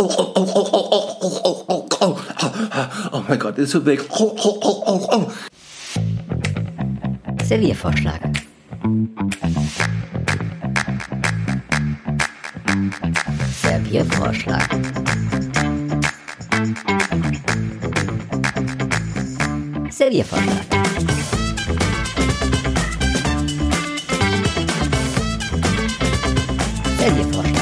Oh, oh, oh, oh, oh, oh, oh, oh, oh, oh mein Gott, ist so weg. Oh, oh, oh, oh, oh. Serviervorschlag. Serviervorschlag. Serviervorschlag. Serviervorschlag.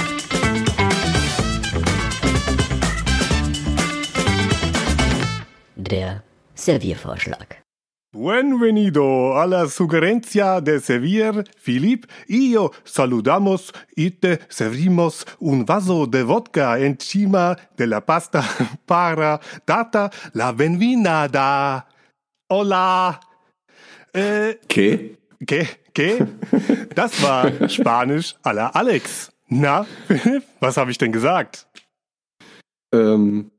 Serviervorschlag. Buenvenido alla sugerencia de servir, Filip. Io saludamos ite servimos un vaso de vodka encima de la pasta para data la benvinada. Hola. Äh, Okay. ¿Qué? ¿Qué? Das war Spanisch à la Alex. Na, was habe ich denn gesagt? Ähm,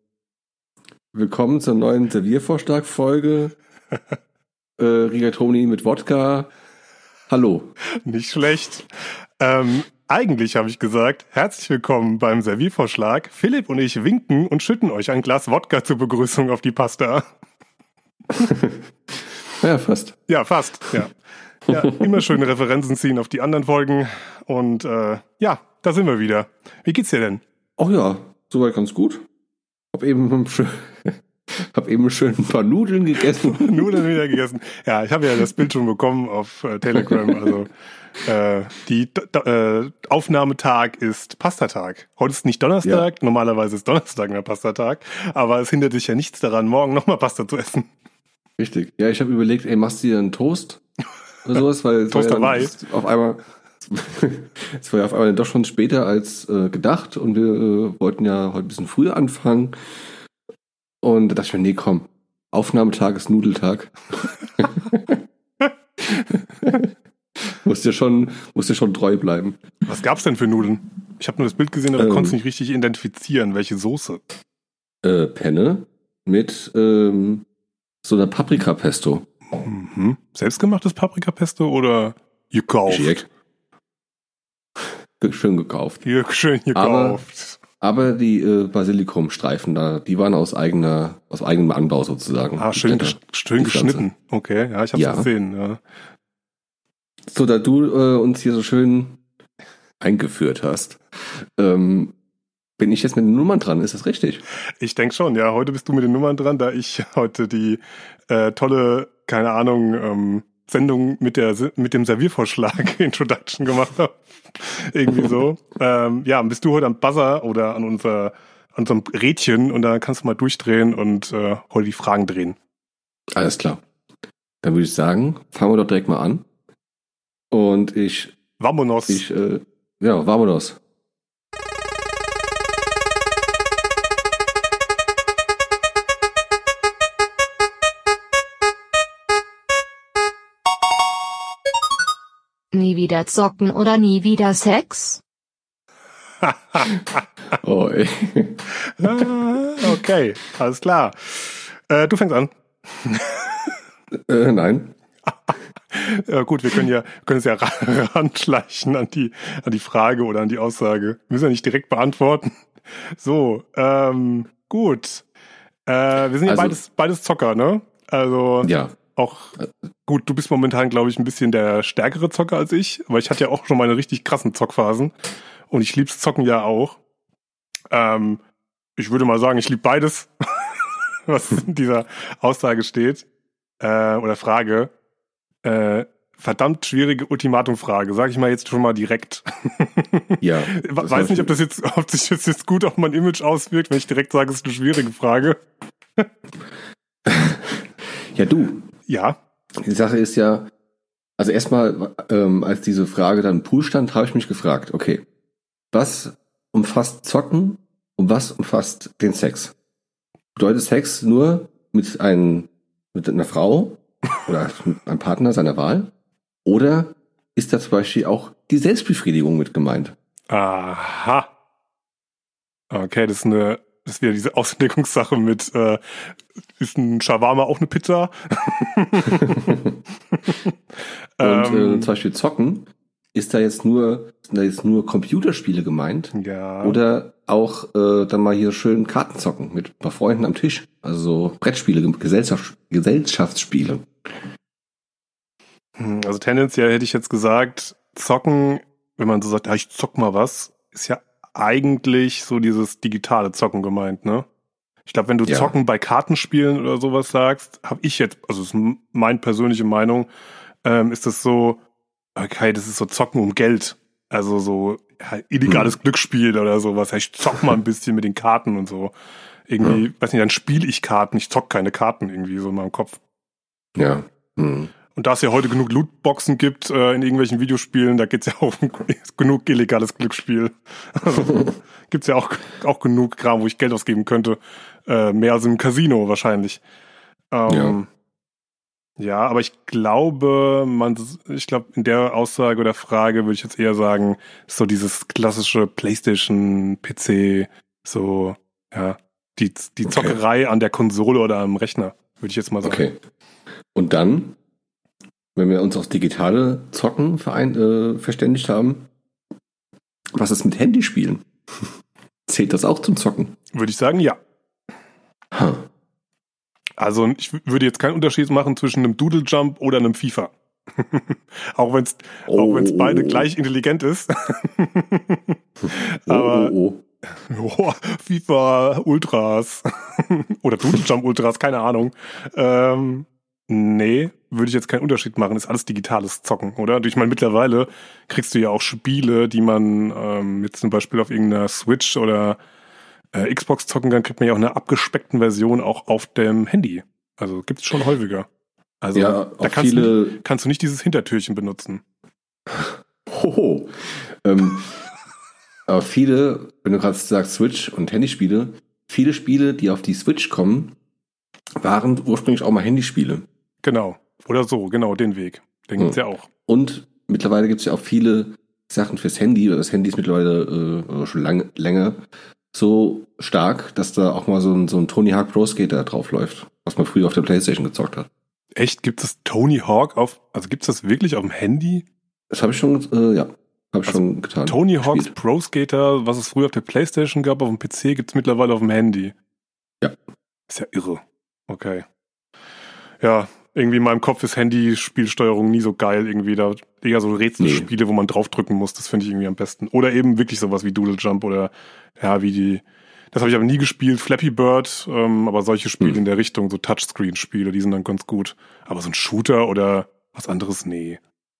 willkommen zur neuen Serviervorschlag-Folge. äh, Rigatoni mit Wodka. Hallo. Nicht schlecht. Ähm, eigentlich habe ich gesagt, herzlich willkommen beim Serviervorschlag. Philipp und ich winken und schütten euch ein Glas Wodka zur Begrüßung auf die Pasta. Ja, fast. Ja, fast. Ja. ja immer schöne Referenzen ziehen auf die anderen Folgen. Und äh, ja, da sind wir wieder. Wie geht's dir denn? Oh ja, soweit ganz gut. Hab eben, hab eben schön ein paar Nudeln gegessen. Nudeln wieder gegessen. Ja, ich habe ja das Bild schon bekommen auf äh, Telegram. Also äh, die äh, Aufnahmetag ist Pastatag. Heute ist nicht Donnerstag, normalerweise ist Donnerstag der Pastatag, aber es hindert dich ja nichts daran, morgen nochmal Pasta zu essen. Richtig. Ja, ich habe überlegt, ey, machst du dir einen Toast oder sowas, weil es Toast ja dabei. auf einmal es war ja auf einmal doch schon später als äh, gedacht und wir äh, wollten ja heute ein bisschen früher anfangen. Und da dachte ich mir, nee, komm, Aufnahmetag ist Nudeltag. musst dir schon, musst dir schon treu bleiben. Was gab's denn für Nudeln? Ich habe nur das Bild gesehen, aber Ähm. konnte es nicht richtig identifizieren, welche Soße. Äh, Penne mit ähm, so einer Paprikapesto. Mhm. Selbstgemachtes Paprikapesto oder gekauft? Geschickt. Schön gekauft. Hier, schön Aber- gekauft. Aber die äh, Basilikumstreifen da, die waren aus eigener, aus eigenem Anbau sozusagen. ah, schön, gesch schön geschnitten. Okay, ja, ich habe Ja. gesehen. Ja. So, da du äh, uns hier so schön eingeführt hast, ähm, bin ich jetzt mit den Nummern dran, ist das richtig? Ich denke schon, ja. Heute bist du mit den Nummern dran, da ich heute die äh, tolle, keine Ahnung, ähm, Sendung mit der mit dem Serviervorschlag Introduction gemacht habe. Irgendwie so. ähm, ja, bist du heute am Buzzer oder an unser an unserem Rädchen und da kannst du mal durchdrehen und äh, heute die Fragen drehen. Alles klar. Dann würde ich sagen, fangen wir doch direkt mal an. Und ich, Vamonos. ich, äh, ja, vamonos. Nie wieder zocken oder nie wieder Sex? Oh, okay, alles klar. Äh, du fängst an. äh, nein. Ja, gut, wir können ja können es ja ra- ranschleichen an die an die Frage oder an die Aussage. Wir müssen ja nicht direkt beantworten. So, ähm, gut. Äh, wir sind ja Also- beides beides Zocker, ne? Also Ja. Auch gut. Du bist momentan, glaube ich, ein bisschen der stärkere Zocker als ich, aber ich hatte ja auch schon meine richtig krassen Zockphasen und ich lieb's Zocken ja auch. Ähm, ich würde mal sagen, ich lieb beides, was in dieser Aussage steht äh, oder Frage. Äh, verdammt schwierige Ultimatumfrage, sage ich mal jetzt schon mal direkt. Ja. Weiß nicht, ob das jetzt, ob sich das jetzt gut auf mein Image auswirkt, wenn ich direkt sage, es ist eine schwierige Frage. Ja, du. Ja, Die Sache ist ja, also erstmal, ähm, als diese Frage dann im Pool stand, habe ich mich gefragt, okay, was umfasst Zocken und was umfasst den Sex? Bedeutet Sex nur mit, einem, mit einer Frau oder mit einem Partner seiner Wahl? Oder ist da zum Beispiel auch die Selbstbefriedigung mit gemeint? aha. Okay, das ist eine, das ist wieder diese Auslegungssache mit, äh, ist ein Shawarma auch eine Pizza? Und äh, ähm, zum Beispiel Zocken ist da jetzt nur, sind da jetzt nur Computerspiele gemeint? Ja. Oder auch äh, dann mal hier schön Karten zocken mit ein paar Freunden am Tisch. Also so Brettspiele, Gesellschaft, Gesellschaftsspiele. Hm, Also tendenziell hätte ich jetzt gesagt, zocken, wenn man so sagt, ja, ich zock mal was, ist ja eigentlich so dieses digitale Zocken gemeint, ne? Ich glaube, wenn du Ja. Zocken bei Kartenspielen oder sowas sagst, habe ich jetzt, also das ist meine persönliche Meinung, ähm, ist das so, okay, das ist so Zocken um Geld. Also so ja, illegales Glücksspiel oder sowas. Ja, ich zock mal ein bisschen mit den Karten und so. Irgendwie, weiß nicht, dann spiele ich Karten, ich zock keine Karten irgendwie so in meinem Kopf. Ja. Hm. Und da es ja heute genug Lootboxen gibt äh, in irgendwelchen Videospielen, da geht's ja auch um genug illegales Glücksspiel. Also, gibt's ja auch, auch genug Kram, wo ich Geld ausgeben könnte. Äh, mehr als im Casino wahrscheinlich. Ähm, ja. aber ich glaube, man, ich glaube, in der Aussage oder Frage würde ich jetzt eher sagen, so dieses klassische PlayStation, PC, so, ja, die, die Okay. Zockerei an der Konsole oder am Rechner, würde ich jetzt mal sagen. Okay. Und dann, wenn wir uns aufs digitale Zocken verein, äh, verständigt haben, was ist mit Handyspielen? Zählt das auch zum Zocken? Würde ich sagen, ja. Ha. Also ich würde jetzt keinen Unterschied machen zwischen einem Doodle Jump oder einem FIFA. auch wenn es auch Oh. beide gleich intelligent ist. Oh, Aber- oh, oh. oh, FIFA Ultras oder Doodle Jump Ultras, keine Ahnung. Ähm, nee, würde ich jetzt keinen Unterschied machen. Ist alles digitales Zocken, oder? Ich meine, mittlerweile kriegst du ja auch Spiele, die man ähm, jetzt zum Beispiel auf irgendeiner Switch oder äh, Xbox zocken kann, kriegt man ja auch eine abgespeckten Version auch auf dem Handy. Also gibt's schon häufiger. Also ja, da kannst, du, viele. kannst du nicht dieses Hintertürchen benutzen. Hoho. Ähm, aber viele, wenn du gerade sagst Switch und Handyspiele, viele Spiele, die auf die Switch kommen, waren ursprünglich auch mal Handyspiele. Genau. Oder so, genau, den Weg. Den gibt's Hm. ja auch. Und mittlerweile gibt es ja auch viele Sachen fürs Handy. Das Handy ist mittlerweile äh, schon lang, länger so stark, dass da auch mal so ein, so ein Tony Hawk Pro Skater drauf läuft, was man früher auf der Playstation gezockt hat. Echt, gibt es Tony Hawk auf, also gibt's das wirklich auf dem Handy? Das habe ich schon, äh, ja, habe ich Also schon getan. Tony Hawks gespielt. Pro Skater, was es früher auf der Playstation gab, auf dem PC, gibt's mittlerweile auf dem Handy. Ja. Ist ja irre. Okay. Ja, irgendwie in meinem Kopf ist Handyspielsteuerung nie so geil irgendwie. Da eher so Rätselspiele, wo man draufdrücken muss, das finde ich irgendwie am besten. Oder eben wirklich sowas wie Doodle Jump oder ja, wie die. Das habe ich aber nie gespielt, Flappy Bird, ähm, aber solche Spiele Hm. in der Richtung, so Touchscreen-Spiele, die sind dann ganz gut. Aber so ein Shooter oder was anderes, nee.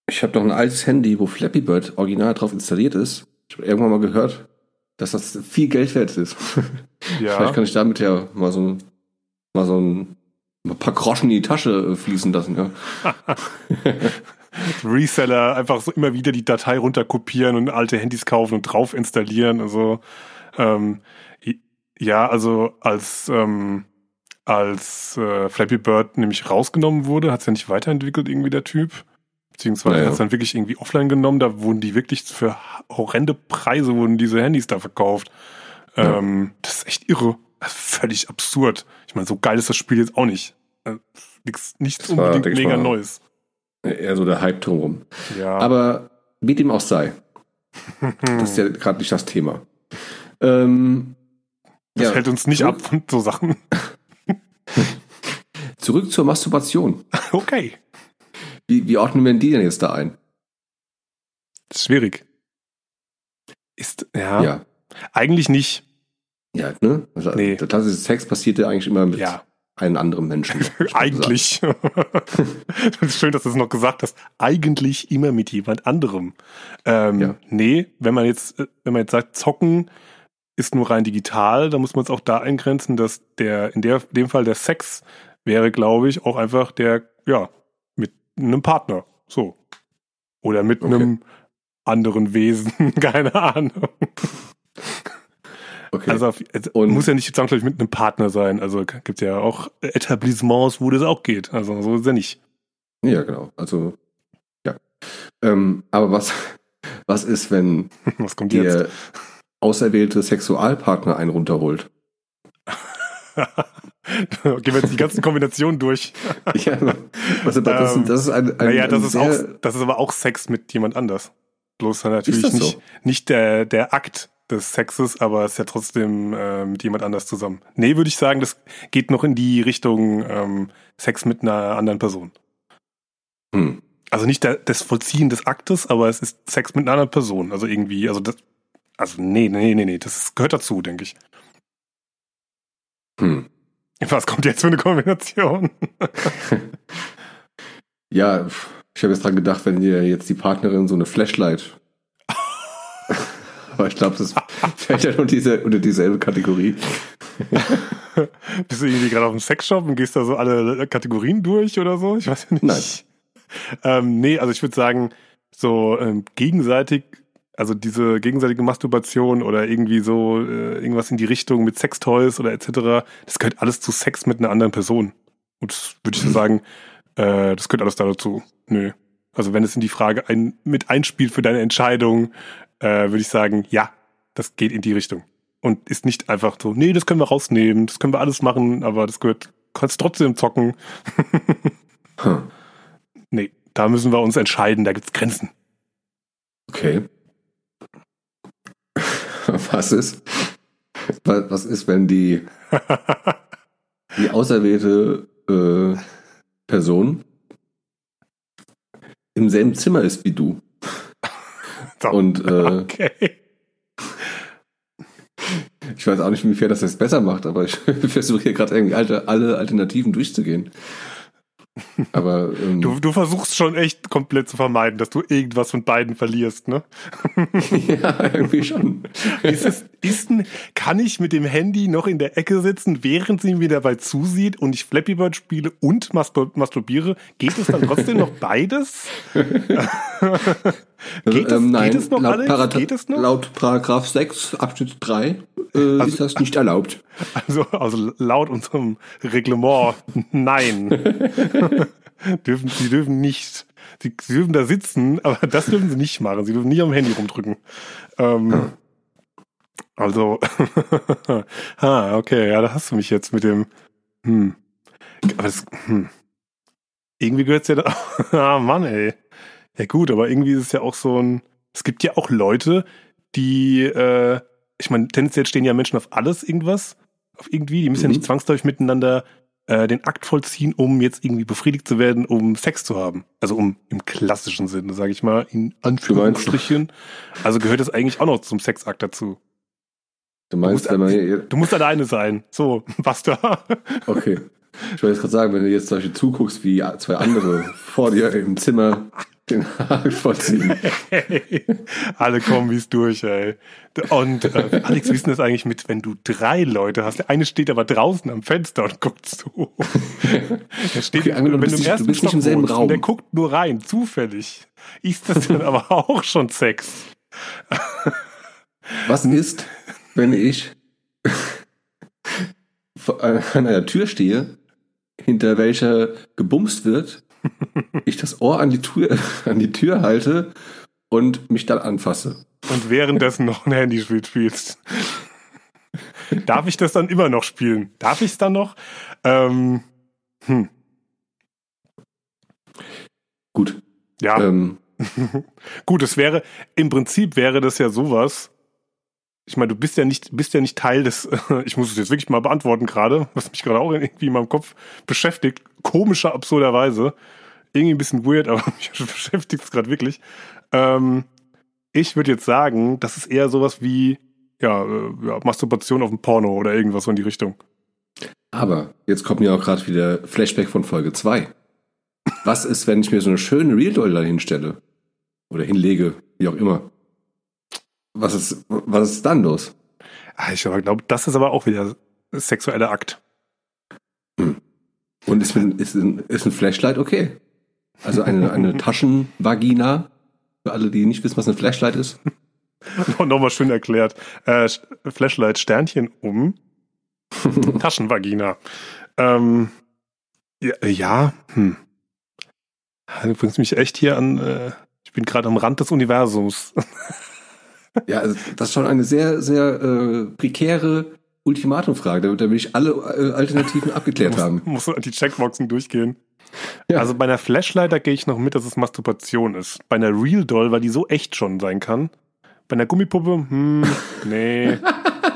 Ich habe noch ein altes Handy, wo Flappy Bird original drauf installiert ist. Ich habe irgendwann mal gehört, dass das viel Geld wert ist. Ja. Vielleicht kann ich damit ja mal so, ein- mal so ein, ein paar Groschen in die Tasche äh, fließen lassen. Ja. Reseller einfach so immer wieder die Datei runterkopieren und alte Handys kaufen und drauf installieren. Also ähm, ja, also als ähm, als äh, Flappy Bird nämlich rausgenommen wurde, hat es ja nicht weiterentwickelt irgendwie der Typ. Beziehungsweise Naja. hat es dann wirklich irgendwie offline genommen, da wurden die wirklich für horrende Preise wurden diese Handys da verkauft. Ja. Ähm, das ist echt irre. Völlig absurd. Ich meine, so geil ist das Spiel jetzt auch nicht. Äh, nichts war, unbedingt mega mal, Neues. Eher so der Hype drumherum. Ja. Aber wie dem auch sei, das ist ja gerade nicht das Thema. Ähm, Das ja, hält uns nicht ab von so Sachen. Zurück zur Masturbation. Okay. Wie, wie ordnen wir denn die denn jetzt da ein? Schwierig. Ist, ja, Ja, eigentlich nicht. ja, ne? Also, Nee. Der klassische Sex passiert ja eigentlich immer mit Ja, einem anderen Menschen. eigentlich. das ist schön, dass du es noch gesagt hast. Eigentlich immer mit jemand anderem. Ähm, Ja. Nee, wenn man jetzt, äh, wenn man jetzt sagt, zocken ist nur rein digital, dann muss man es auch da eingrenzen, dass der, in der, dem Fall der Sex wäre, glaube ich, auch einfach der, ja, mit einem Partner. So. Oder mit Okay. einem anderen Wesen, keine Ahnung. Okay. Also, auf- es Und- muss ja nicht zwangsläufig mit einem Partner sein. Also gibt ja auch Etablissements, wo das auch geht. Also so ist ja nicht. ja, genau. Also, ja. Ähm, aber was, was ist, wenn Was kommt jetzt? der auserwählte Sexualpartner einen runterholt? Gehen wir jetzt die ganzen Kombinationen durch. Ja, was, das, Ähm, das ist ein, ein, naja, das ist, auch, das ist aber auch Sex mit jemand anders. Bloß natürlich so? nicht, nicht der, der Akt des Sexes, aber es ist ja trotzdem äh, mit jemand anders zusammen. Nee, würde ich sagen, das geht noch in die Richtung ähm, Sex mit einer anderen Person. Hm. Also nicht der, das Vollziehen des Aktes, aber es ist Sex mit einer anderen Person. Also irgendwie, also das, also nee, nee, nee, nee, das gehört dazu, denke ich. Hm. Was kommt jetzt für eine Kombination? Ja, ich habe jetzt dran gedacht, wenn dir jetzt die Partnerin so eine Flashlight. Aber ich glaube, das fällt ja unter, diese, unter dieselbe Kategorie. Bist du irgendwie gerade auf dem Sexshop und gehst da so alle Kategorien durch oder so? Ich weiß ja nicht. Nein. Ähm, nee, also ich würde sagen, so ähm, gegenseitig, also diese gegenseitige Masturbation oder irgendwie so äh, irgendwas in die Richtung mit Sextoys oder etc., das gehört alles zu Sex mit einer anderen Person. Und das würde ich so sagen, äh, das gehört alles da dazu. Nö. Also wenn es in die Frage ein, mit einspielt für deine Entscheidung, äh, würde ich sagen, ja, das geht in die Richtung. Und ist nicht einfach so, nee, das können wir rausnehmen, das können wir alles machen, aber das gehört, kannst trotzdem zocken. Hm. Nee, da müssen wir uns entscheiden, da gibt's Grenzen. Okay. Was ist? wa- Was ist, wenn die, die auserwählte äh, Person im selben Zimmer ist wie du? So. Und äh, okay. ich weiß auch nicht, inwiefern das jetzt besser macht, aber ich versuche hier gerade irgendwie alte, alle Alternativen durchzugehen. Aber ähm, Du, du versuchst schon echt komplett zu vermeiden, dass du irgendwas von beiden verlierst, ne? ja, irgendwie schon. Ist es, ist ein, kann ich mit dem Handy noch in der Ecke sitzen, während sie mir dabei zusieht und ich Flappy Bird spiele und mastur masturbiere? Geht es dann trotzdem noch beides? Geht es- geht es noch, Alex? Parata- Geht es noch? laut Paragraph 6 Abschnitt 3 äh, ist das nicht erlaubt. Also, also laut unserem Reglement, nein. dürfen, sie dürfen nicht. Sie, sie dürfen da sitzen, aber das dürfen sie nicht machen. Sie dürfen nicht am Handy rumdrücken. Ähm, also, ah, okay, ja, da hast du mich jetzt mit dem. Hm. Aber das, hm. Irgendwie gehört's ja da. ah, Mann, ey. Ja, gut, aber irgendwie ist es ja auch so ein. Es gibt ja auch Leute, die, äh, ich meine, tendenziell stehen ja Menschen auf alles irgendwas auf irgendwie, die müssen ja Mhm. nicht zwangsläufig miteinander äh, den Akt vollziehen, um jetzt irgendwie befriedigt zu werden, um Sex zu haben. Also um im klassischen Sinne, sage ich mal, in Anführungsstrichen. Also gehört das eigentlich auch noch zum Sexakt dazu. Du meinst, musst- wenn man hier, Du musst alleine sein. So, basta. okay. Ich wollte jetzt gerade sagen, wenn du jetzt zum Beispiel zuguckst, wie zwei andere vor dir im Zimmer den Haken vollziehen. Hey, alle Kombis durch, ey. Und äh, Alex, wie ist denn das eigentlich mit, wenn du drei Leute hast? Der eine steht aber draußen am Fenster und guckt zu. Der steht, Okay, angenommen, wenn du bist du bist nicht im selben wohnst und Raum. Der guckt nur rein, zufällig. Ist das dann aber auch schon Sex? Was ist, wenn ich vor- an einer Tür stehe, hinter welcher gebumst wird, ich das Ohr an die Tür, an die Tür halte und mich dann anfasse? Und währenddessen noch ein Handyspiel spielst. Darf ich das dann immer noch spielen? Darf ich es dann noch? Ähm, hm, Gut. ja. Ähm, Gut, es wäre, im Prinzip wäre das ja sowas. Ich meine, du bist ja nicht, bist ja nicht Teil des, ich muss es jetzt wirklich mal beantworten gerade, was mich gerade auch irgendwie in meinem Kopf beschäftigt. Komischer, absurderweise. Irgendwie ein bisschen weird, aber mich beschäftigt es gerade wirklich. Ähm, ich würde jetzt sagen, das ist eher sowas wie, ja, äh, ja, Masturbation auf dem Porno oder irgendwas so in die Richtung. aber jetzt kommt mir auch gerade wieder Flashback von Folge 2. Was ist, wenn ich mir so eine schöne Real Doll da hinstelle? Oder hinlege, wie auch immer. Was ist, was ist dann los? Ah, Ich glaube, das ist aber auch wieder sexueller Akt. Und ist ein, ist ein, ist ein Flashlight okay? Also eine, eine Taschenvagina, für alle, die nicht wissen, was eine Flashlight ist. Nochmal schön erklärt. Äh, Flashlight Sternchen um. Taschenvagina. Ähm, ja, äh, ja hm. Du bringst mich echt hier an. Äh, ich bin gerade am Rand des Universums. Ja, also das ist schon eine sehr, sehr äh, prekäre Ultimatumfrage, damit, damit ich alle äh, Alternativen abgeklärt haben. Muss, muss an die Checkboxen durchgehen. Ja. Also bei einer Flashlight, da gehe ich noch mit, dass es Masturbation ist. Bei einer Real Doll, weil die so echt schon sein kann. Bei einer Gummipuppe, hm, nee.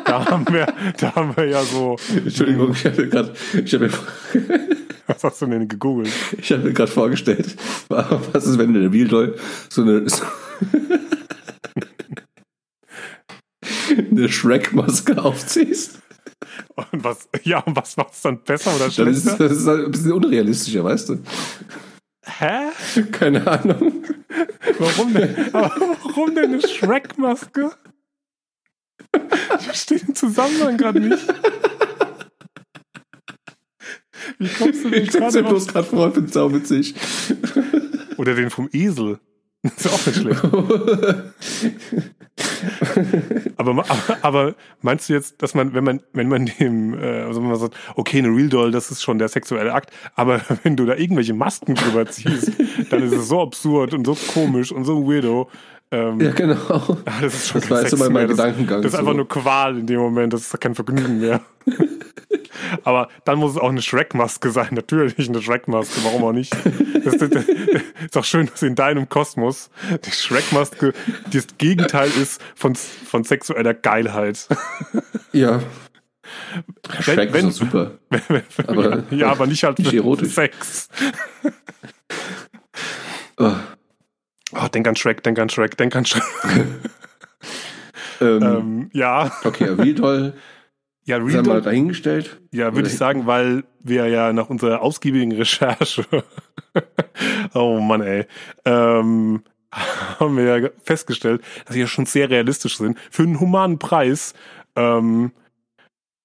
da haben wir, da haben wir ja so. Entschuldigung, ich habe gerade ich hab mir, Was hast du denn gegoogelt? ich hab mir gerade vorgestellt, was ist, wenn du der Real Doll so eine, so eine Shrek-Maske aufziehst? Und was, ja, und was war's dann besser oder Dann ist schlechter? das ist halt ein bisschen unrealistischer, weißt du? Hä? Keine Ahnung. Warum denn? Warum denn eine Shrek-Maske? Ich verstehe den Zusammenhang gerade nicht. Wie kommst du denn Ich gerade bloß gerade vor, ich bin sauwitzig. Oder den vom Esel. Das ist auch nicht schlecht. Aber, aber, aber meinst du jetzt, dass man, wenn man, wenn man dem, äh, also wenn man sagt, okay, eine Real Doll, das ist schon der sexuelle Akt, aber wenn du da irgendwelche Masken drüber ziehst, dann ist es so absurd und so komisch und so weirdo. Ähm, Ja, genau. ah, das ist schon Das kein war jetzt Sex immer mein mehr. Gedankengang Das, das ist so. einfach nur Qual in dem Moment, das ist kein Vergnügen mehr. Aber dann muss es auch eine Shrek-Maske sein, natürlich eine Shrek-Maske, warum auch nicht? Das, das, das ist auch schön, dass in deinem Kosmos die Shrek-Maske das Gegenteil ist von, von sexueller Geilheit. Ja. Wenn- Shrek wenn- ist doch super. ja, Aber- ja, aber nicht halt Nicht für erotisch. Sex. Oh, Oh, denk an Shrek, denk an Shrek, denk an Shrek. ähm, ähm, ja, okay, Real Doll, ja, sei Real mal Doll, dahingestellt. ja, würde ich sagen, weil wir ja nach unserer ausgiebigen Recherche, oh Mann, ey, ähm, haben wir ja festgestellt, dass sie ja schon sehr realistisch sind für einen humanen Preis. Ähm,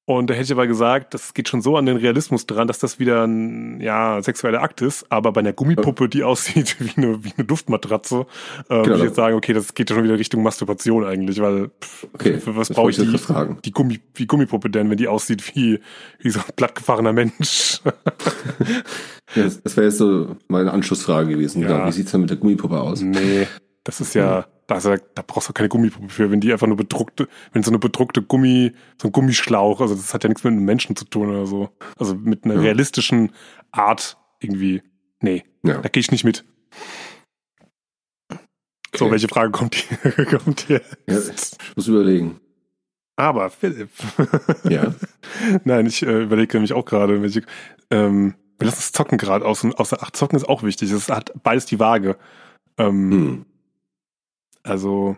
und da hätte ich aber gesagt, das geht schon so an den Realismus dran, dass das wieder ein ja, sexueller Akt ist. Aber bei einer Gummipuppe, die aussieht wie eine, wie eine Duftmatratze, äh, würde ich Genau. jetzt sagen, okay, das geht ja schon wieder Richtung Masturbation eigentlich, weil pff, Okay, für was brauche ich die, fragen. die, Gummi, die Gummipuppe denn, wenn die aussieht wie, wie so ein plattgefahrener Mensch? Ja, das wäre jetzt so meine Anschlussfrage gewesen. Ja. Genau, wie sieht's denn mit der Gummipuppe aus? Nee, das ist ja, also, da brauchst du keine Gummipuppe für, wenn die einfach nur bedruckte, wenn so eine bedruckte Gummi, so ein Gummischlauch, also das hat ja nichts mit einem Menschen zu tun oder so. Also mit einer Ja. realistischen Art irgendwie. Nee, Ja. da gehe ich nicht mit. So, Okay. welche Frage kommt hier? kommt hier? Ja, ich muss überlegen. Aber Philipp. Ja. Nein, ich äh, überlege nämlich auch gerade, welche. Ähm, wir lassen es zocken gerade aus, außer ach, zocken ist auch wichtig. Es hat beides die Waage. Ähm, Hm. Also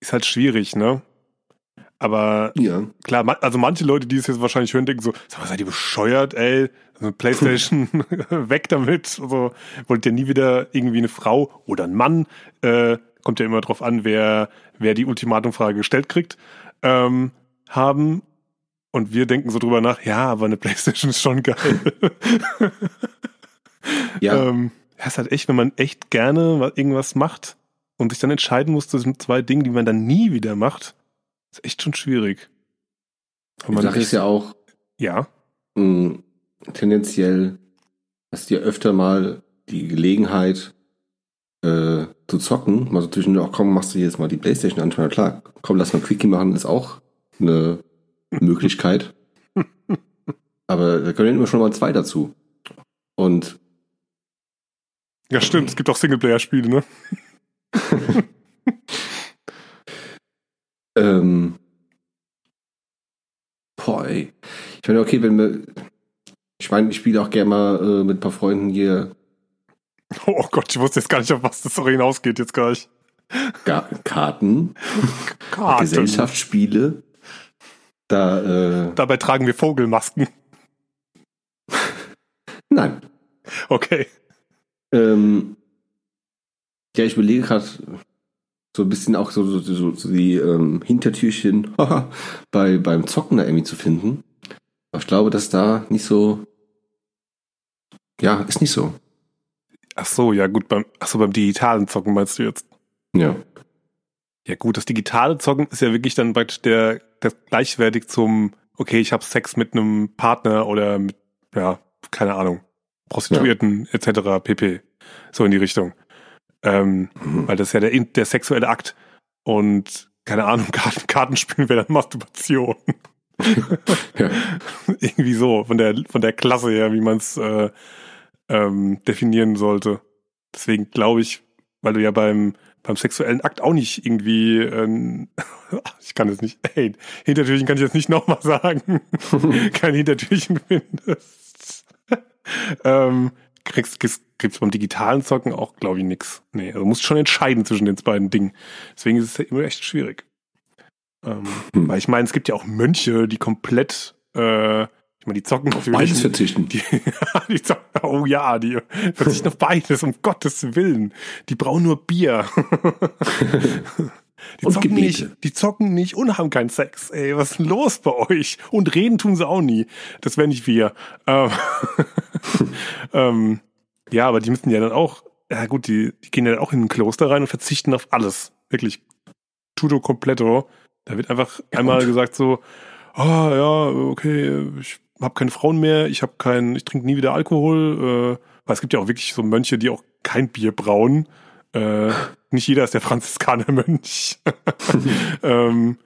ist halt schwierig, ne? Aber Ja. klar, also manche Leute, die es jetzt wahrscheinlich hören, denken so, sag mal, seid ihr bescheuert, ey? So eine Playstation, weg damit. Also wollt ihr nie wieder irgendwie eine Frau oder einen Mann, äh, kommt ja immer drauf an, wer, wer die Ultimatumfrage gestellt kriegt, ähm, haben. Und wir denken so drüber nach, ja, aber eine Playstation ist schon geil. Ja. Ähm, ja, ist halt echt, wenn man echt gerne wa- irgendwas macht und sich dann entscheiden muss zwischen zwei Dingen, die man dann nie wieder macht, ist echt schon schwierig. Die man Sache ist ja auch, ja, mh, tendenziell hast du ja öfter mal die Gelegenheit äh, zu zocken. Mal so zwischen, auch komm, machst du jetzt mal die Playstation an. Na klar, komm, lass mal Quickie machen, ist auch eine Möglichkeit. Aber da können immer schon mal zwei dazu. Und ja stimmt, es gibt auch Singleplayer-Spiele, ne? ähm, boah, ey. Ich meine, okay, wenn wir. Ich meine, ich spiele auch gerne mal äh, mit ein paar Freunden hier Oh Gott, ich wusste jetzt gar nicht, auf was das so hinausgeht jetzt gleich. Ga Karten, Karten. Gesellschaftsspiele. Da, äh, Dabei tragen wir Vogelmasken. nein. Okay. Ähm, ja, ich überlege gerade so ein bisschen auch so, so, so, so die ähm, Hintertürchen bei, beim Zocken da irgendwie zu finden. Aber ich glaube, dass da nicht so. Ja, ist nicht so. Ach so, ja gut, beim, ach so, beim digitalen Zocken meinst du jetzt? Ja. Ja gut, das digitale Zocken ist ja wirklich dann praktisch der, der gleichwertig zum, okay, ich habe Sex mit einem Partner oder mit, ja, keine Ahnung, Prostituierten etc. pp. So in die Richtung. Ähm, Mhm. weil das ist ja der, der sexuelle Akt und keine Ahnung, Karten, Kartenspielen wäre dann Masturbation. ja. Irgendwie so, von der, von der Klasse her, wie man es äh, ähm, definieren sollte. Deswegen glaube ich, weil du ja beim, beim sexuellen Akt auch nicht irgendwie, ähm, ich kann es nicht, ey, Hintertürchen kann ich jetzt nicht nochmal sagen, kein Hintertürchen findest. ähm, kriegst, kriegst, kriegst beim digitalen Zocken auch, glaube ich, nix. Nee, also musst schon entscheiden zwischen den beiden Dingen. Deswegen ist es ja immer echt schwierig. Ähm, Hm. Weil ich meine, es gibt ja auch Mönche, die komplett, äh, ich meine, die zocken natürlich. Beides verzichten. Die, die zocken, oh ja, die verzichten auf beides, um Gottes Willen. Die brauchen nur Bier. Die Und zocken, Gebete. nicht, die zocken nicht und haben keinen Sex. Ey, was ist denn los bei euch? Und reden tun sie auch nie. Das wären nicht wir. Ähm, ähm, ja, aber die müssen ja dann auch, ja gut, die, die gehen ja dann auch in ein Kloster rein und verzichten auf alles. Wirklich. Tudo completo. Da wird einfach einmal gut. gesagt so, ah ja, okay, ich habe keine Frauen mehr, ich habe kein, ich trinke nie wieder Alkohol. Äh, weil es gibt ja auch wirklich so Mönche, die auch kein Bier brauen. Äh, nicht jeder ist der Franziskanermönch. ähm,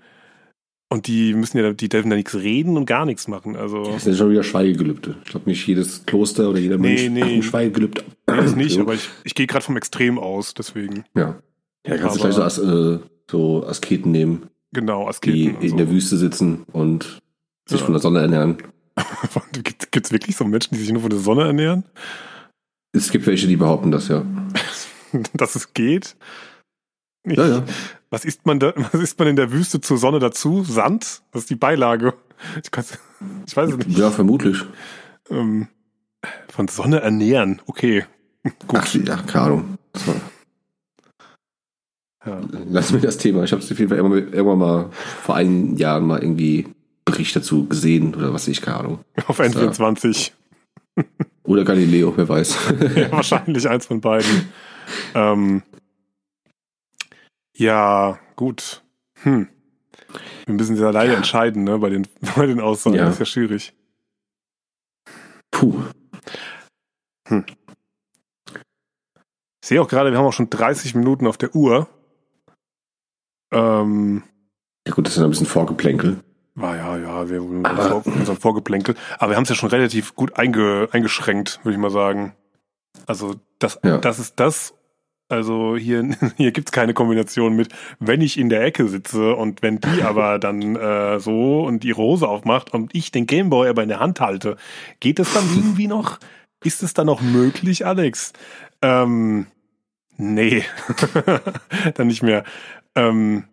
und die müssen ja, die dürfen da nichts reden und gar nichts machen. Also Das sind ja schon wieder Schweigegelübde. Ich glaube nicht jedes Kloster oder jeder Nee, Mensch nee. macht ein Schweigegelübde. nee, das nicht, aber ich, ich gehe gerade vom Extrem aus, deswegen. Ja. Ja, kannst du Aber- gleich so, äh, so Asketen nehmen, Genau, die Asketen. in und der. Wüste sitzen und sich Ja. von der Sonne ernähren. Gibt, gibt's wirklich so Menschen, die sich nur von der Sonne ernähren? Es gibt welche, die behaupten das, ja. Dass es geht? Ich, Ja, ja. Was isst man da, was isst man in der Wüste zur Sonne dazu? Sand? Das ist die Beilage. Ich, ich weiß es nicht. Ja, vermutlich. Ähm, von Sonne ernähren. Okay. Gut. Ach, ja, keine Ahnung. Ja. lass mir das Thema. Ich habe es auf jeden Fall irgendwann, mal vor einigen Jahren mal irgendwie Bericht dazu gesehen oder was ich, keine Ahnung. Auf N24. Oder Galileo, wer weiß. ja, wahrscheinlich eins von beiden. Ähm, ja, gut. Hm. Wir müssen ja leider entscheiden, ne, bei den, bei den Aussagen. Ja. Das ist ja schwierig. Puh. Ich sehe auch gerade, wir haben auch schon 30 Minuten auf der Uhr. Ähm, Ja gut, das ist ein bisschen Vorgeplänkel. war ja, ja, wir Aber- vor, unser Vorgeplänkel. Aber wir haben es ja schon relativ gut einge, eingeschränkt, würde ich mal sagen. Also das, Ja. das ist das. Also hier, hier gibt's keine Kombination mit, wenn ich in der Ecke sitze und wenn die aber dann äh, so und ihre Hose aufmacht und ich den Gameboy aber in der Hand halte, geht es dann irgendwie noch? Ist es dann noch möglich, Alex? Ähm, nee, dann nicht mehr. Ähm,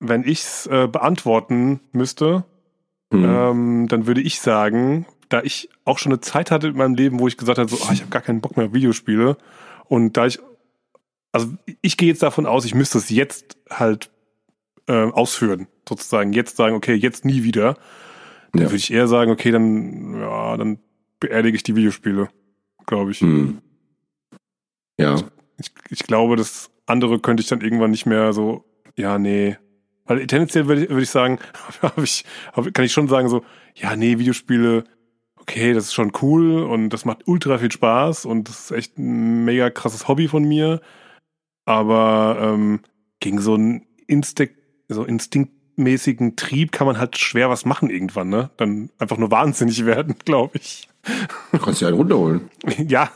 wenn ich's äh, beantworten müsste, Hm. ähm, dann würde ich sagen, da ich auch schon eine Zeit hatte in meinem Leben, wo ich gesagt habe, so, ah, ich habe gar keinen Bock mehr auf Videospiele. Und da ich, also ich gehe jetzt davon aus, ich müsste es jetzt halt ähm, ausführen, sozusagen. Jetzt sagen, okay, jetzt nie wieder. Dann Ja. würde ich eher sagen, okay, dann, ja, dann beerdige ich die Videospiele, glaube ich. Hm. Ja, Ich, ich glaube, das andere könnte ich dann irgendwann nicht mehr so, ja, nee. Weil tendenziell würde ich, würde ich sagen, hab ich, hab, kann ich schon sagen so, ja, nee, Videospiele, okay, das ist schon cool und das macht ultra viel Spaß und das ist echt ein mega krasses Hobby von mir. Aber ähm, gegen so einen Instinkt, so instinktmäßigen Trieb kann man halt schwer was machen irgendwann, ne? Dann einfach nur wahnsinnig werden, glaube ich. du kannst dir einen runterholen. Ja,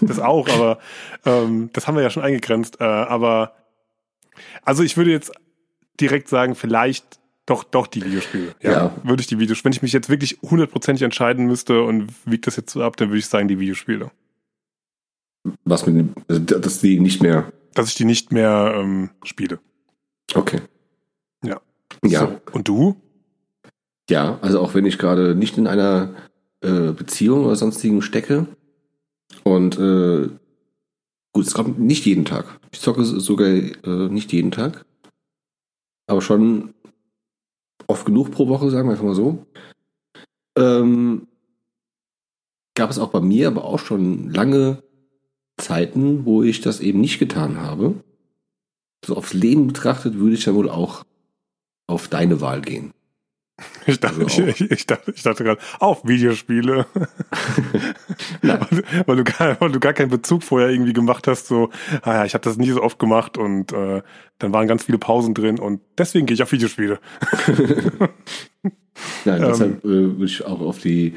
das auch, aber ähm, das haben wir ja schon eingegrenzt. Äh, aber also ich würde jetzt direkt sagen, vielleicht doch, doch die Videospiele. Ja, Ja. würde ich die Videospiele. Wenn ich mich jetzt wirklich hundertprozentig entscheiden müsste und wiegt das jetzt so ab, dann würde ich sagen die Videospiele. Was mit dem, also, dass die nicht mehr. Dass ich die nicht mehr ähm, spiele. Okay. Ja. Ja. So. Und du? Ja, also auch wenn ich gerade nicht in einer äh, Beziehung oder sonstigen stecke und äh, gut, es kommt nicht jeden Tag. Ich zocke sogar äh, nicht jeden Tag, aber schon oft genug pro Woche, sagen wir einfach mal so. Ähm, gab es auch bei mir, aber auch schon lange Zeiten, wo ich das eben nicht getan habe. So aufs Leben betrachtet würde ich dann wohl auch auf deine Wahl gehen. Ich dachte, Also ich, ich dachte, ich dachte gerade, auf Videospiele. Nein. weil, du gar, weil du gar keinen Bezug vorher irgendwie gemacht hast, so, ah ja, ich habe das nie so oft gemacht und äh, dann waren ganz viele Pausen drin und deswegen gehe ich auf Videospiele. Nein, Ähm. deshalb äh, würde ich auch auf die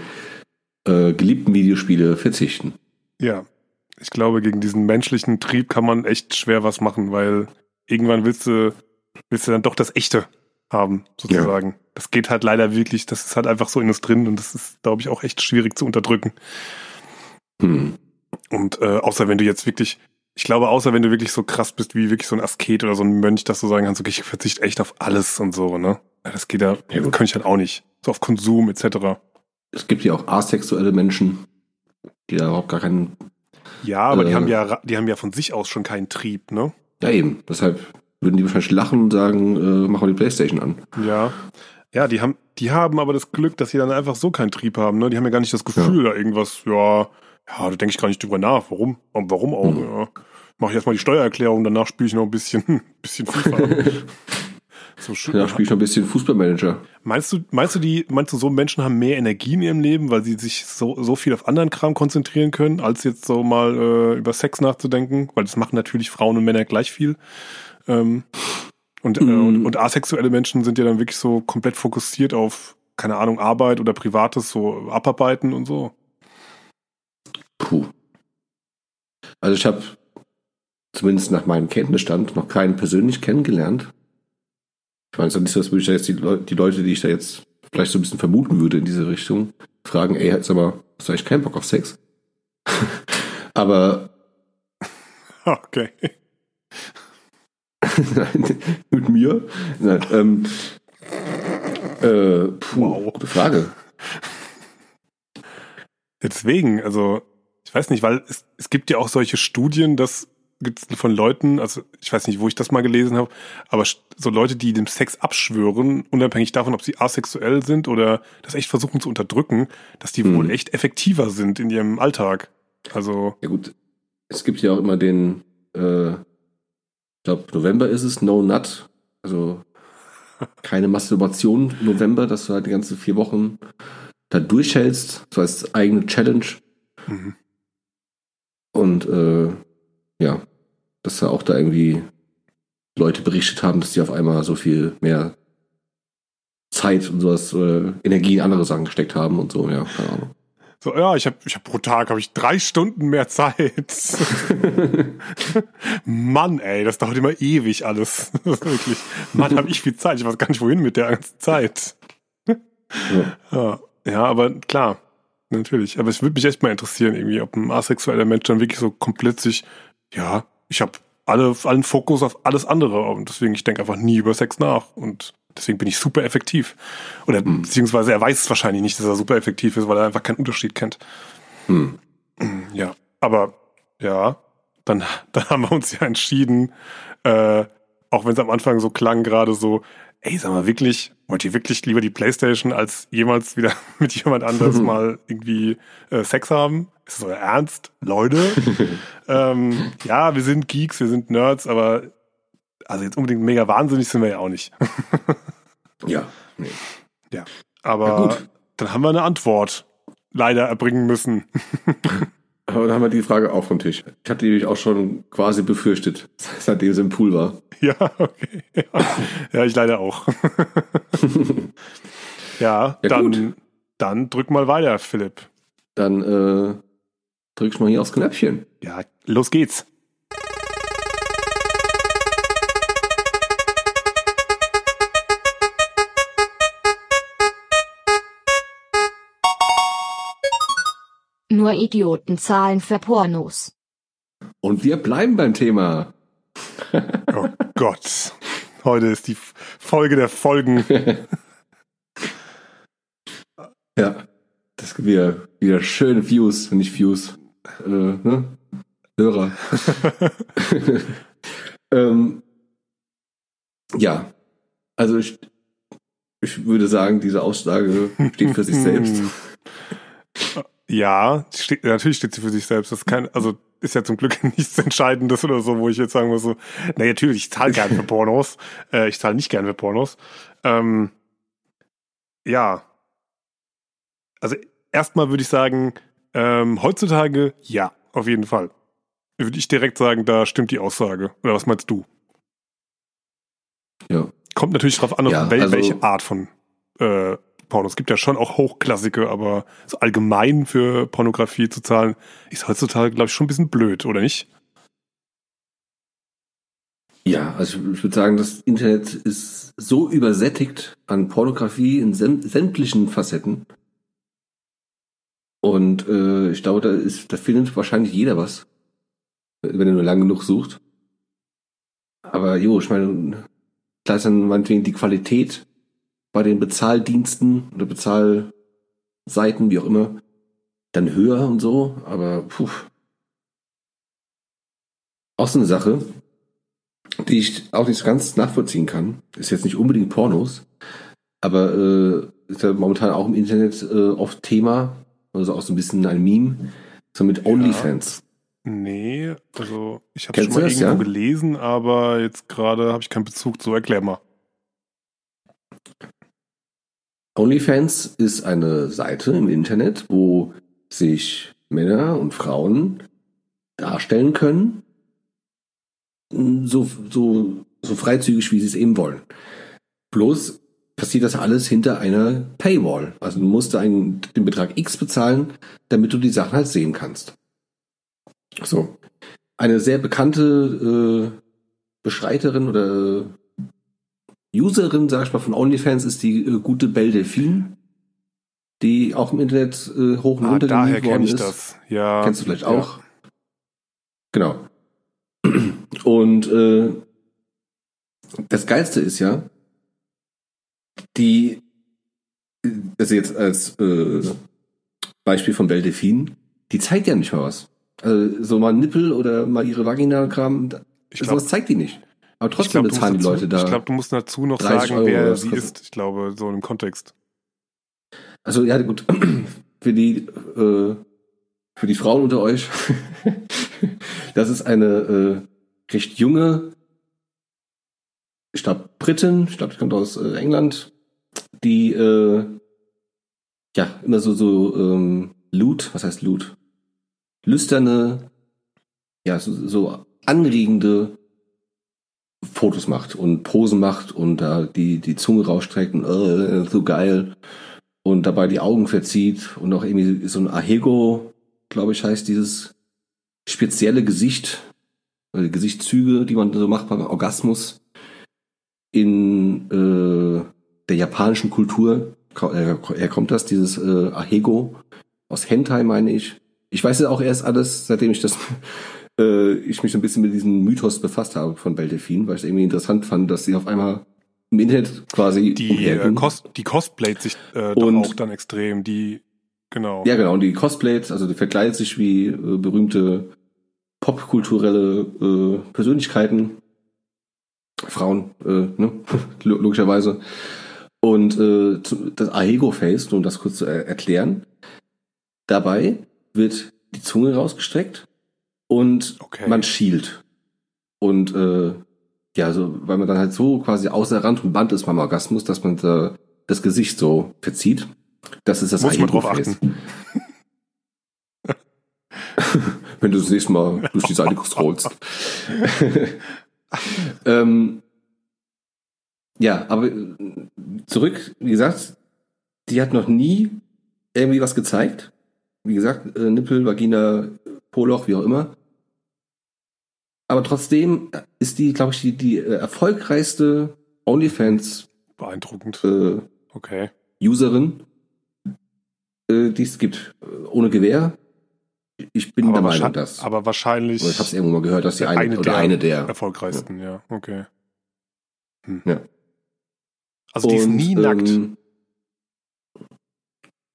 äh, geliebten Videospiele verzichten. Ja. Ich glaube, gegen diesen menschlichen Trieb kann man echt schwer was machen, weil irgendwann willst du, willst du dann doch das Echte haben, sozusagen. Das geht halt leider wirklich, das ist halt einfach so in uns drin und das ist, glaube ich, auch echt schwierig zu unterdrücken. Hm. Und äh, außer wenn du jetzt wirklich, ich glaube, außer wenn du wirklich so krass bist wie wirklich so ein Asket oder so ein Mönch, dass du sagen kannst, okay, ich verzichte echt auf alles und so, ne? Ja, das geht ja, Ja, kann ich halt auch nicht. So auf Konsum etc. Es gibt ja auch asexuelle Menschen, die da überhaupt gar keinen. Ja, aber die Äh. haben ja, ra- die haben ja von sich aus schon keinen Trieb, ne? Ja, eben. Deshalb würden die wahrscheinlich lachen und sagen, äh, mach mal die Playstation an. Ja. Ja, die haben, die haben aber das Glück, dass sie dann einfach so keinen Trieb haben, ne? Die haben ja gar nicht das Gefühl, da irgendwas, ja, ja, da denke ich gar nicht drüber nach. Warum? Und warum auch, Mhm. ja. Mach ich erstmal die Steuererklärung, danach spiele ich noch ein bisschen, bisschen FIFA. so schön. Ja, spiel ich noch ein bisschen Fußballmanager. Meinst du, meinst du, die, meinst du, so Menschen haben mehr Energie in ihrem Leben, weil sie sich so, so viel auf anderen Kram konzentrieren können, als jetzt so mal äh, über Sex nachzudenken? Weil das machen natürlich Frauen und Männer gleich viel. Ähm, und, äh, Mm. und, und asexuelle Menschen sind ja dann wirklich so komplett fokussiert auf, keine Ahnung, Arbeit oder Privates, so abarbeiten und so. Puh. Also ich habe zumindest nach meinem Kenntnisstand noch keinen persönlich kennengelernt. Ich meine, es ist ja nicht so, als würde ich da jetzt die, Leu die Leute, die ich da jetzt vielleicht so ein bisschen vermuten würde in diese Richtung, fragen, ey, sag mal, hast du eigentlich keinen Bock auf Sex? Aber Okay. Nein, mit mir? Nein, ähm, äh, puh, Wow. gute Frage. Deswegen, also, ich weiß nicht, weil es, es gibt ja auch solche Studien, das gibt's von Leuten, also ich weiß nicht, wo ich das mal gelesen habe, aber so Leute, die dem Sex abschwören, unabhängig davon, ob sie asexuell sind oder das echt versuchen zu unterdrücken, dass die Mhm. wohl echt effektiver sind in ihrem Alltag. Also, Ja gut, es gibt ja auch immer den, äh, ich glaube November ist es, No Nut, also keine Masturbation November, dass du halt die ganzen vier Wochen da durchhältst, so als eigene Challenge mhm. Und äh, ja, dass da auch da irgendwie Leute berichtet haben, dass die auf einmal so viel mehr Zeit und sowas, äh, Energie in andere Sachen gesteckt haben und so, ja, keine Ahnung. so, ja, ich habe ich hab pro Tag habe ich drei Stunden mehr Zeit. Mann, ey, das dauert immer ewig alles. Wirklich. Mann, habe ich viel Zeit. Ich weiß gar nicht, wohin mit der ganzen Zeit. Ja, ja, aber klar, natürlich. Aber es würde mich echt mal interessieren, irgendwie, ob ein asexueller Mensch dann wirklich so komplett sich, ja, ich habe alle, allen Fokus auf alles andere und deswegen, ich denke einfach nie über Sex nach und deswegen bin ich super effektiv. Oder Hm. beziehungsweise er weiß es wahrscheinlich nicht, dass er super effektiv ist, weil er einfach keinen Unterschied kennt. Hm. Ja, aber ja, dann, dann haben wir uns ja entschieden, äh, auch wenn es am Anfang so klang, gerade so, ey, sag mal wirklich, wollt ihr wirklich lieber die Playstation als jemals wieder mit jemand anderes mal irgendwie äh, Sex haben? Ist das euer Ernst? Leute? ähm, ja, wir sind Geeks, wir sind Nerds, aber also jetzt unbedingt mega wahnsinnig sind wir ja auch nicht. Ja, nee. Aber Ja, gut. dann haben wir eine Antwort leider erbringen müssen. Aber dann haben wir die Frage auch vom Tisch. Ich hatte die nämlich auch schon quasi befürchtet, seitdem sie im Pool war. Ja, okay. Ja, ja ich leider auch. ja, Ja, dann, gut. dann drück mal weiter, Philipp. Dann äh, drückst du mal hier aufs Knöpfchen. Ja, los geht's. Nur Idioten zahlen für Pornos. Und wir bleiben beim Thema. Oh Gott. Heute ist die Folge der Folgen. Ja, das gibt wieder, wieder schöne Views, nicht Views, äh, ne? Hörer. ähm, ja, also ich, ich würde sagen, diese Aussage steht für sich selbst. Ja, steht, natürlich steht sie für sich selbst. Das ist kein, also ist ja zum Glück nichts Entscheidendes oder so, wo ich jetzt sagen muss, so, na natürlich, ich zahle gern für Pornos. Äh, ich zahle nicht gern für Pornos. Ähm, ja. Also erstmal würde ich sagen, ähm, heutzutage ja, auf jeden Fall. Würde ich direkt sagen, da stimmt die Aussage. Oder was meinst du? Ja. Kommt natürlich drauf an, Ja, wel also- welche Art von äh, Pornos. Es gibt ja schon auch Hochklassike, aber so allgemein für Pornografie zu zahlen, ist heutzutage, glaube ich, schon ein bisschen blöd, oder nicht? Ja, also ich, würde sagen, das Internet ist so übersättigt an Pornografie in säm sämtlichen Facetten. Und äh, ich glaube, da ist, da findet wahrscheinlich jeder was, wenn er nur lang genug sucht. Aber jo, ich meine, da ist dann meinetwegen die Qualität bei den Bezahldiensten oder Bezahlseiten, wie auch immer, dann höher und so, aber puh. Auch so eine Sache, die ich auch nicht ganz nachvollziehen kann. Ist jetzt nicht unbedingt Pornos, aber äh, ist ja momentan auch im Internet äh, oft Thema, also auch so ein bisschen ein Meme, so mit OnlyFans. Nee, also ich habe schon mal das, irgendwo ja? gelesen, aber jetzt gerade habe ich keinen Bezug zu. Erklär mal. OnlyFans ist eine Seite im Internet, wo sich Männer und Frauen darstellen können, so, so, so freizügig, wie sie es eben wollen. Bloß passiert das alles hinter einer Paywall. Also du musst einen, den Betrag X bezahlen, damit du die Sachen halt sehen kannst. So. Eine sehr bekannte äh, Beschreiterin oder Userin, sag ich mal, von OnlyFans ist die äh, gute Belle Delphine, die auch im Internet äh, hoch und Ah, runter daher worden ich ist. das. Ja. Kennst du vielleicht ja. auch? Genau. Und äh, das Geilste ist ja, die, also jetzt als äh, Beispiel von Belle Delphine, die zeigt ja nicht mal was. Also so mal Nippel oder mal ihre Vagina-Kram, sowas zeigt die nicht. Aber trotzdem bezahlen die Leute dazu, da. Ich glaube, du musst dazu noch 30 sagen, Euro wer sie kostet. ist. Ich glaube, so im Kontext. Also ja gut, für die äh, für die Frauen unter euch, das ist eine äh, recht junge, ich glaube Britin, ich glaube, die kommt aus äh, England, die äh, ja immer so so ähm, Loot, was heißt Loot? Lüsterne, ja so, so anregende Fotos macht und Posen macht und da die die Zunge rausstreckt und äh, so geil und dabei die Augen verzieht und auch irgendwie so ein Ahego, glaube ich, heißt dieses spezielle Gesicht, oder Gesichtszüge, die man so macht beim Orgasmus in äh, der japanischen Kultur. Äh, Her kommt das, dieses äh, Ahego aus Hentai, meine ich. Ich weiß es auch erst alles, seitdem ich das äh, ich mich so ein bisschen mit diesem Mythos befasst habe von Belle Delphine, weil ich es irgendwie interessant fand, dass sie auf einmal im Internet quasi Die, äh. Cos die cosplayt sich äh, Und- auch dann extrem. Die, genau. Ja, genau. Und die Cosplayt, also die verkleidet sich wie äh, berühmte popkulturelle äh, Persönlichkeiten. Frauen, äh, ne? Lo- logischerweise. Und äh, das Ahego-Face, nur um das kurz zu er erklären. Dabei wird die Zunge rausgestreckt und Okay. man schielt. Und äh, ja, also, weil man dann halt so quasi außer Rand und Band ist beim Orgasmus, dass man da das Gesicht so verzieht. Das ist das Muss man drauf Ahego-Face. achten. wenn du das nächste Mal durch die Seite scrollst. ähm, ja, aber äh, zurück, wie gesagt, die hat noch nie irgendwie was gezeigt. Wie gesagt, äh, Nippel, Vagina, Poloch, wie auch immer. Aber trotzdem ist die, glaube ich, die, die äh, erfolgreichste OnlyFans Beeindruckend. äh, Okay. Userin, äh, die es gibt. Äh, Ohne Gewehr. Ich bin Aber, der Meinung, dass. aber wahrscheinlich ich habe es irgendwo mal gehört, dass die eine, eine oder der eine der. erfolgreichsten, ja. Okay. Hm. Ja. Also die ist Und, nie nackt. ähm,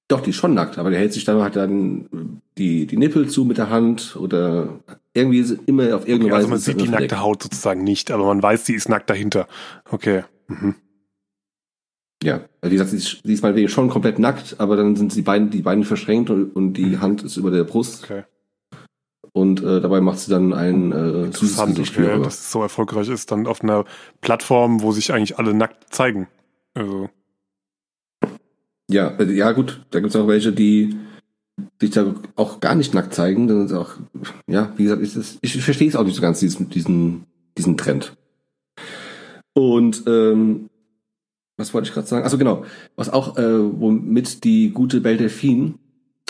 Doch, die ist schon nackt, aber der hält sich dann halt dann die, die Nippel zu mit der Hand oder irgendwie ist immer auf irgendeine Okay, also Weise. man ist sieht die nackte Haut sozusagen nicht, aber man weiß, sie ist nackt dahinter. Okay. Mhm. Ja, also wie gesagt, sie ist, sie ist meinetwegen schon komplett nackt, aber dann sind die Beine, die Beine verschränkt und, und die Hand ist über der Brust Okay. und äh, dabei macht sie dann ein äh, Interessant, Gesicht. okay, dass es so erfolgreich ist, dann auf einer Plattform, wo sich eigentlich alle nackt zeigen. Also, Ja, äh, ja gut, da gibt es auch welche, die sich da auch gar nicht nackt zeigen. Dann ist auch, ja, wie gesagt, das, ich verstehe es auch nicht so ganz, diesen, diesen, diesen Trend. Und ähm, was wollte ich gerade sagen? Also genau, was auch, äh, womit die gute Belle Delphine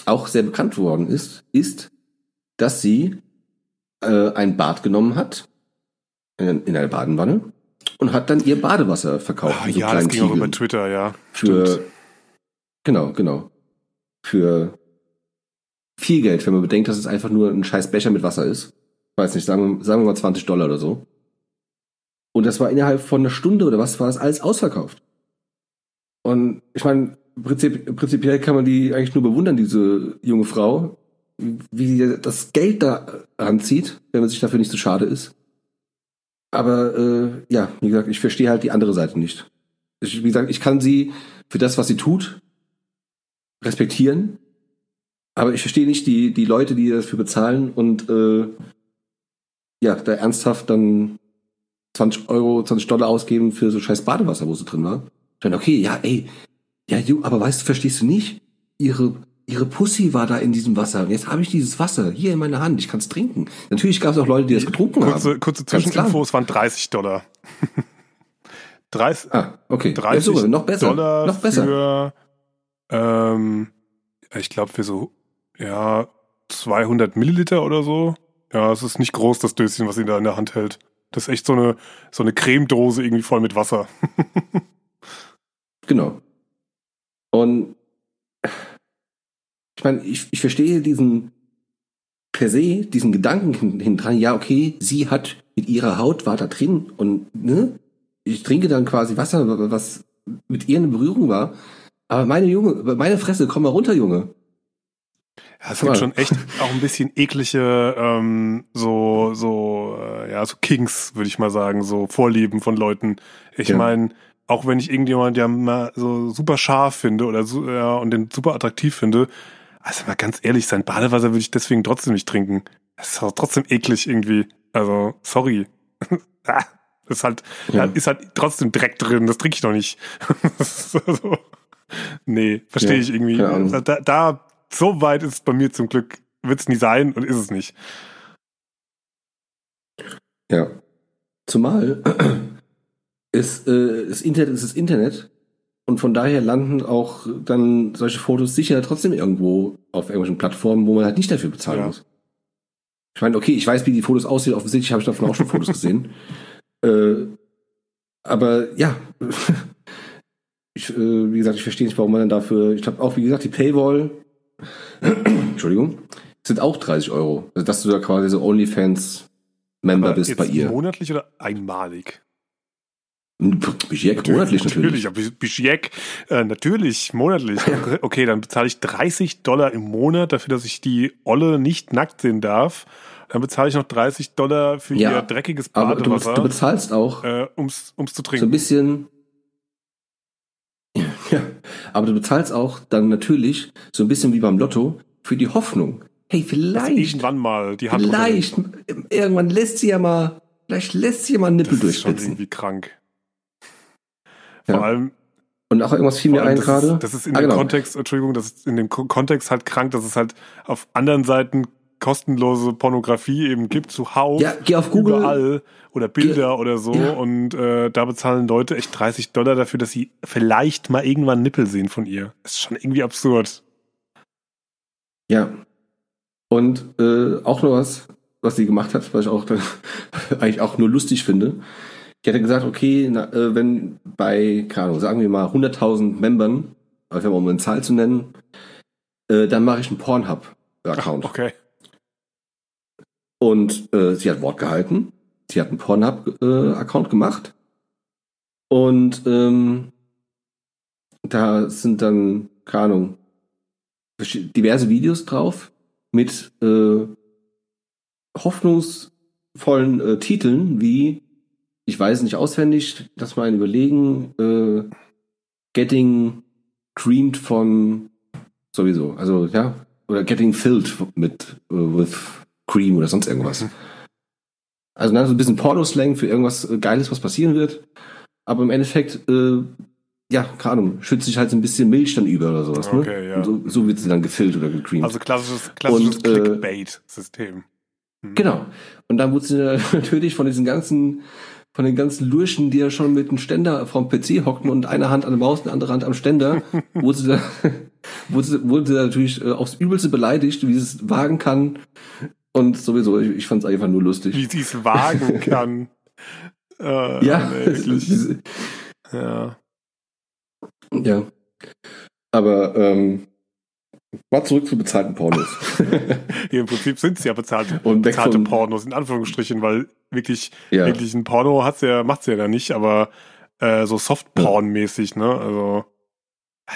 auch sehr bekannt worden ist, ist, dass sie äh, ein Bad genommen hat in, in einer Badenwanne und hat dann ihr Badewasser verkauft. In so ja, das ging auch Tiegeln. über Twitter, ja. Für, Stimmt. genau, genau. Für viel Geld, wenn man bedenkt, dass es einfach nur ein scheiß Becher mit Wasser ist. Weiß nicht, sagen wir, sagen wir mal 20 Dollar oder so. Und das war innerhalb von einer Stunde oder was war das alles ausverkauft. Und ich meine, prinzip, prinzipiell kann man die eigentlich nur bewundern, diese junge Frau, wie sie das Geld da ranzieht, wenn man sich dafür nicht so schade ist. Aber äh, ja, wie gesagt, ich verstehe halt die andere Seite nicht. Ich, wie gesagt, ich kann sie für das, was sie tut, respektieren. Aber ich verstehe nicht die, die Leute, die dafür bezahlen und äh, ja, da ernsthaft dann 20 Euro, 20 Dollar ausgeben für so scheiß Badewasser, wo sie drin war. Dann, okay, ja, ey, ja, Ju, aber weißt du, verstehst du nicht? Ihre, ihre Pussy war da in diesem Wasser. Und jetzt habe ich dieses Wasser hier in meiner Hand. Ich kann es trinken. Natürlich gab es auch Leute, die das getrunken Kurze, haben. kurze. Zwischeninfo, es waren 30 Dollar. 30, Ah, okay. 30 ja, so, noch besser. Dollar noch besser. für, ähm, ich glaube für so, ja, 200 Milliliter oder so. Ja, es ist nicht groß, das Döschen, was sie da in der Hand hält. Das ist echt so eine, so eine Cremedose irgendwie voll mit Wasser. Genau. Und ich meine, ich, ich verstehe diesen per se, diesen Gedanken hin, dran, ja, okay, sie hat mit ihrer Haut war da drin und ne, ich trinke dann quasi Wasser, was mit ihr in Berührung war. Aber meine Junge, meine Fresse, komm mal runter, Junge. Ja, es gibt schon echt auch ein bisschen eklige, ähm, so, so, äh, ja, so Kings, würde ich mal sagen, so Vorlieben von Leuten. Ich Ja. meine, auch wenn ich irgendjemand ja mal so super scharf finde oder so, ja, und den super attraktiv finde, also mal ganz ehrlich, sein Badewasser würde ich deswegen trotzdem nicht trinken. Das ist auch trotzdem eklig irgendwie. Also, sorry. Ah, das ist halt, Ja. ist halt trotzdem Dreck drin, das trinke ich doch nicht. So. Nee, verstehe Ja, ich irgendwie. Da, da, so weit ist es bei mir zum Glück, wird es nie sein und ist es nicht. Ja. Zumal ist, äh, das Internet ist das Internet und von daher landen auch dann solche Fotos sicher trotzdem irgendwo auf irgendwelchen Plattformen, wo man halt nicht dafür bezahlen Ja. muss. Ich meine, okay, ich weiß, wie die Fotos aussehen, offensichtlich habe ich davon auch schon Fotos gesehen. Äh, aber ja, ich, äh, wie gesagt, ich verstehe nicht, warum man dann dafür, ich glaube auch, wie gesagt, die Paywall, Entschuldigung, sind auch 30 Euro. Also, dass du da quasi so OnlyFans-Member bist bei ihr. monatlich oder einmalig? Budget monatlich natürlich. aber Bischjek, äh, natürlich, monatlich. Okay, dann bezahle ich 30 Dollar im Monat dafür, dass ich die Olle nicht nackt sehen darf. Dann bezahle ich noch 30 Dollar für Ja, ihr dreckiges Aber du, Badewasser, du bezahlst auch äh, ums, ums zu so ein trinken. bisschen. Ja, aber du bezahlst auch dann natürlich so ein bisschen wie beim Lotto für die Hoffnung. Hey, vielleicht, irgendwann mal die Hand vielleicht, irgendwann lässt sie ja mal, vielleicht lässt sie ja mal einen Nippel Das ist schon durchspitzen. irgendwie krank. Ja. Vor allem, Und auch irgendwas fiel mir ein das, gerade. ist, das ist in Ah, dem genau. Kontext, Entschuldigung, das ist in dem Ko- Kontext halt krank, dass es halt auf anderen Seiten kostenlose Pornografie eben gibt, zuhauf, Ja, geh auf Google. überall oder Bilder oder so Ja. und äh, da bezahlen Leute echt 30 Dollar dafür, dass sie vielleicht mal irgendwann Nippel sehen von ihr. Das ist schon irgendwie absurd. Ja. Und äh, auch noch was, was sie gemacht hat, was ich auch dann eigentlich auch nur lustig finde. Die hatte gesagt, okay, na, äh, wenn bei, keine Ahnung, sagen wir mal 100.000 Membern, einfach mal um eine Zahl zu nennen, äh, dann mache ich einen Pornhub-Account. Okay. Und äh, sie hat Wort gehalten. Sie hat einen Pornhub-Account gemacht. Und ähm, da sind dann, keine Ahnung, diverse Videos drauf mit äh, hoffnungsvollen äh, Titeln wie, ich weiß nicht auswendig, das mal ein Überlegen, äh, Getting Creamed von sowieso, also ja, oder Getting Filled mit äh, with Cream oder sonst irgendwas. Also dann so ein bisschen Porno-Slang für irgendwas äh, Geiles, was passieren wird. Aber im Endeffekt, äh, ja, keine Ahnung, schützt sich halt so ein bisschen Milch dann über oder sowas. Okay, ne? ja. Und so, so wird sie dann gefillt oder gecreamed. Also klassisches, klassisches Und, äh, Clickbait-System. Mhm. Genau. Und dann wurde sie natürlich von diesen ganzen, von den ganzen Lurchen, die ja schon mit dem Ständer vom PC hockten und eine Hand an der Maus, eine andere Hand am Ständer, wurde sie da, wurde, sie- wurde sie da natürlich äh, aufs Übelste beleidigt, wie sie es wagen kann. Und sowieso, ich, ich fand es einfach nur lustig. Wie sie es wagen kann. Äh, ja, nee, Ja. ja. Aber ähm, mal zurück zu bezahlten Pornos. Im Prinzip sind es ja bezahlte, Und bezahlte von- Pornos, in Anführungsstrichen, weil wirklich, ja. wirklich ein Porno hat's ja, macht's ja da nicht, aber äh, so Softporn-mäßig, ne? Also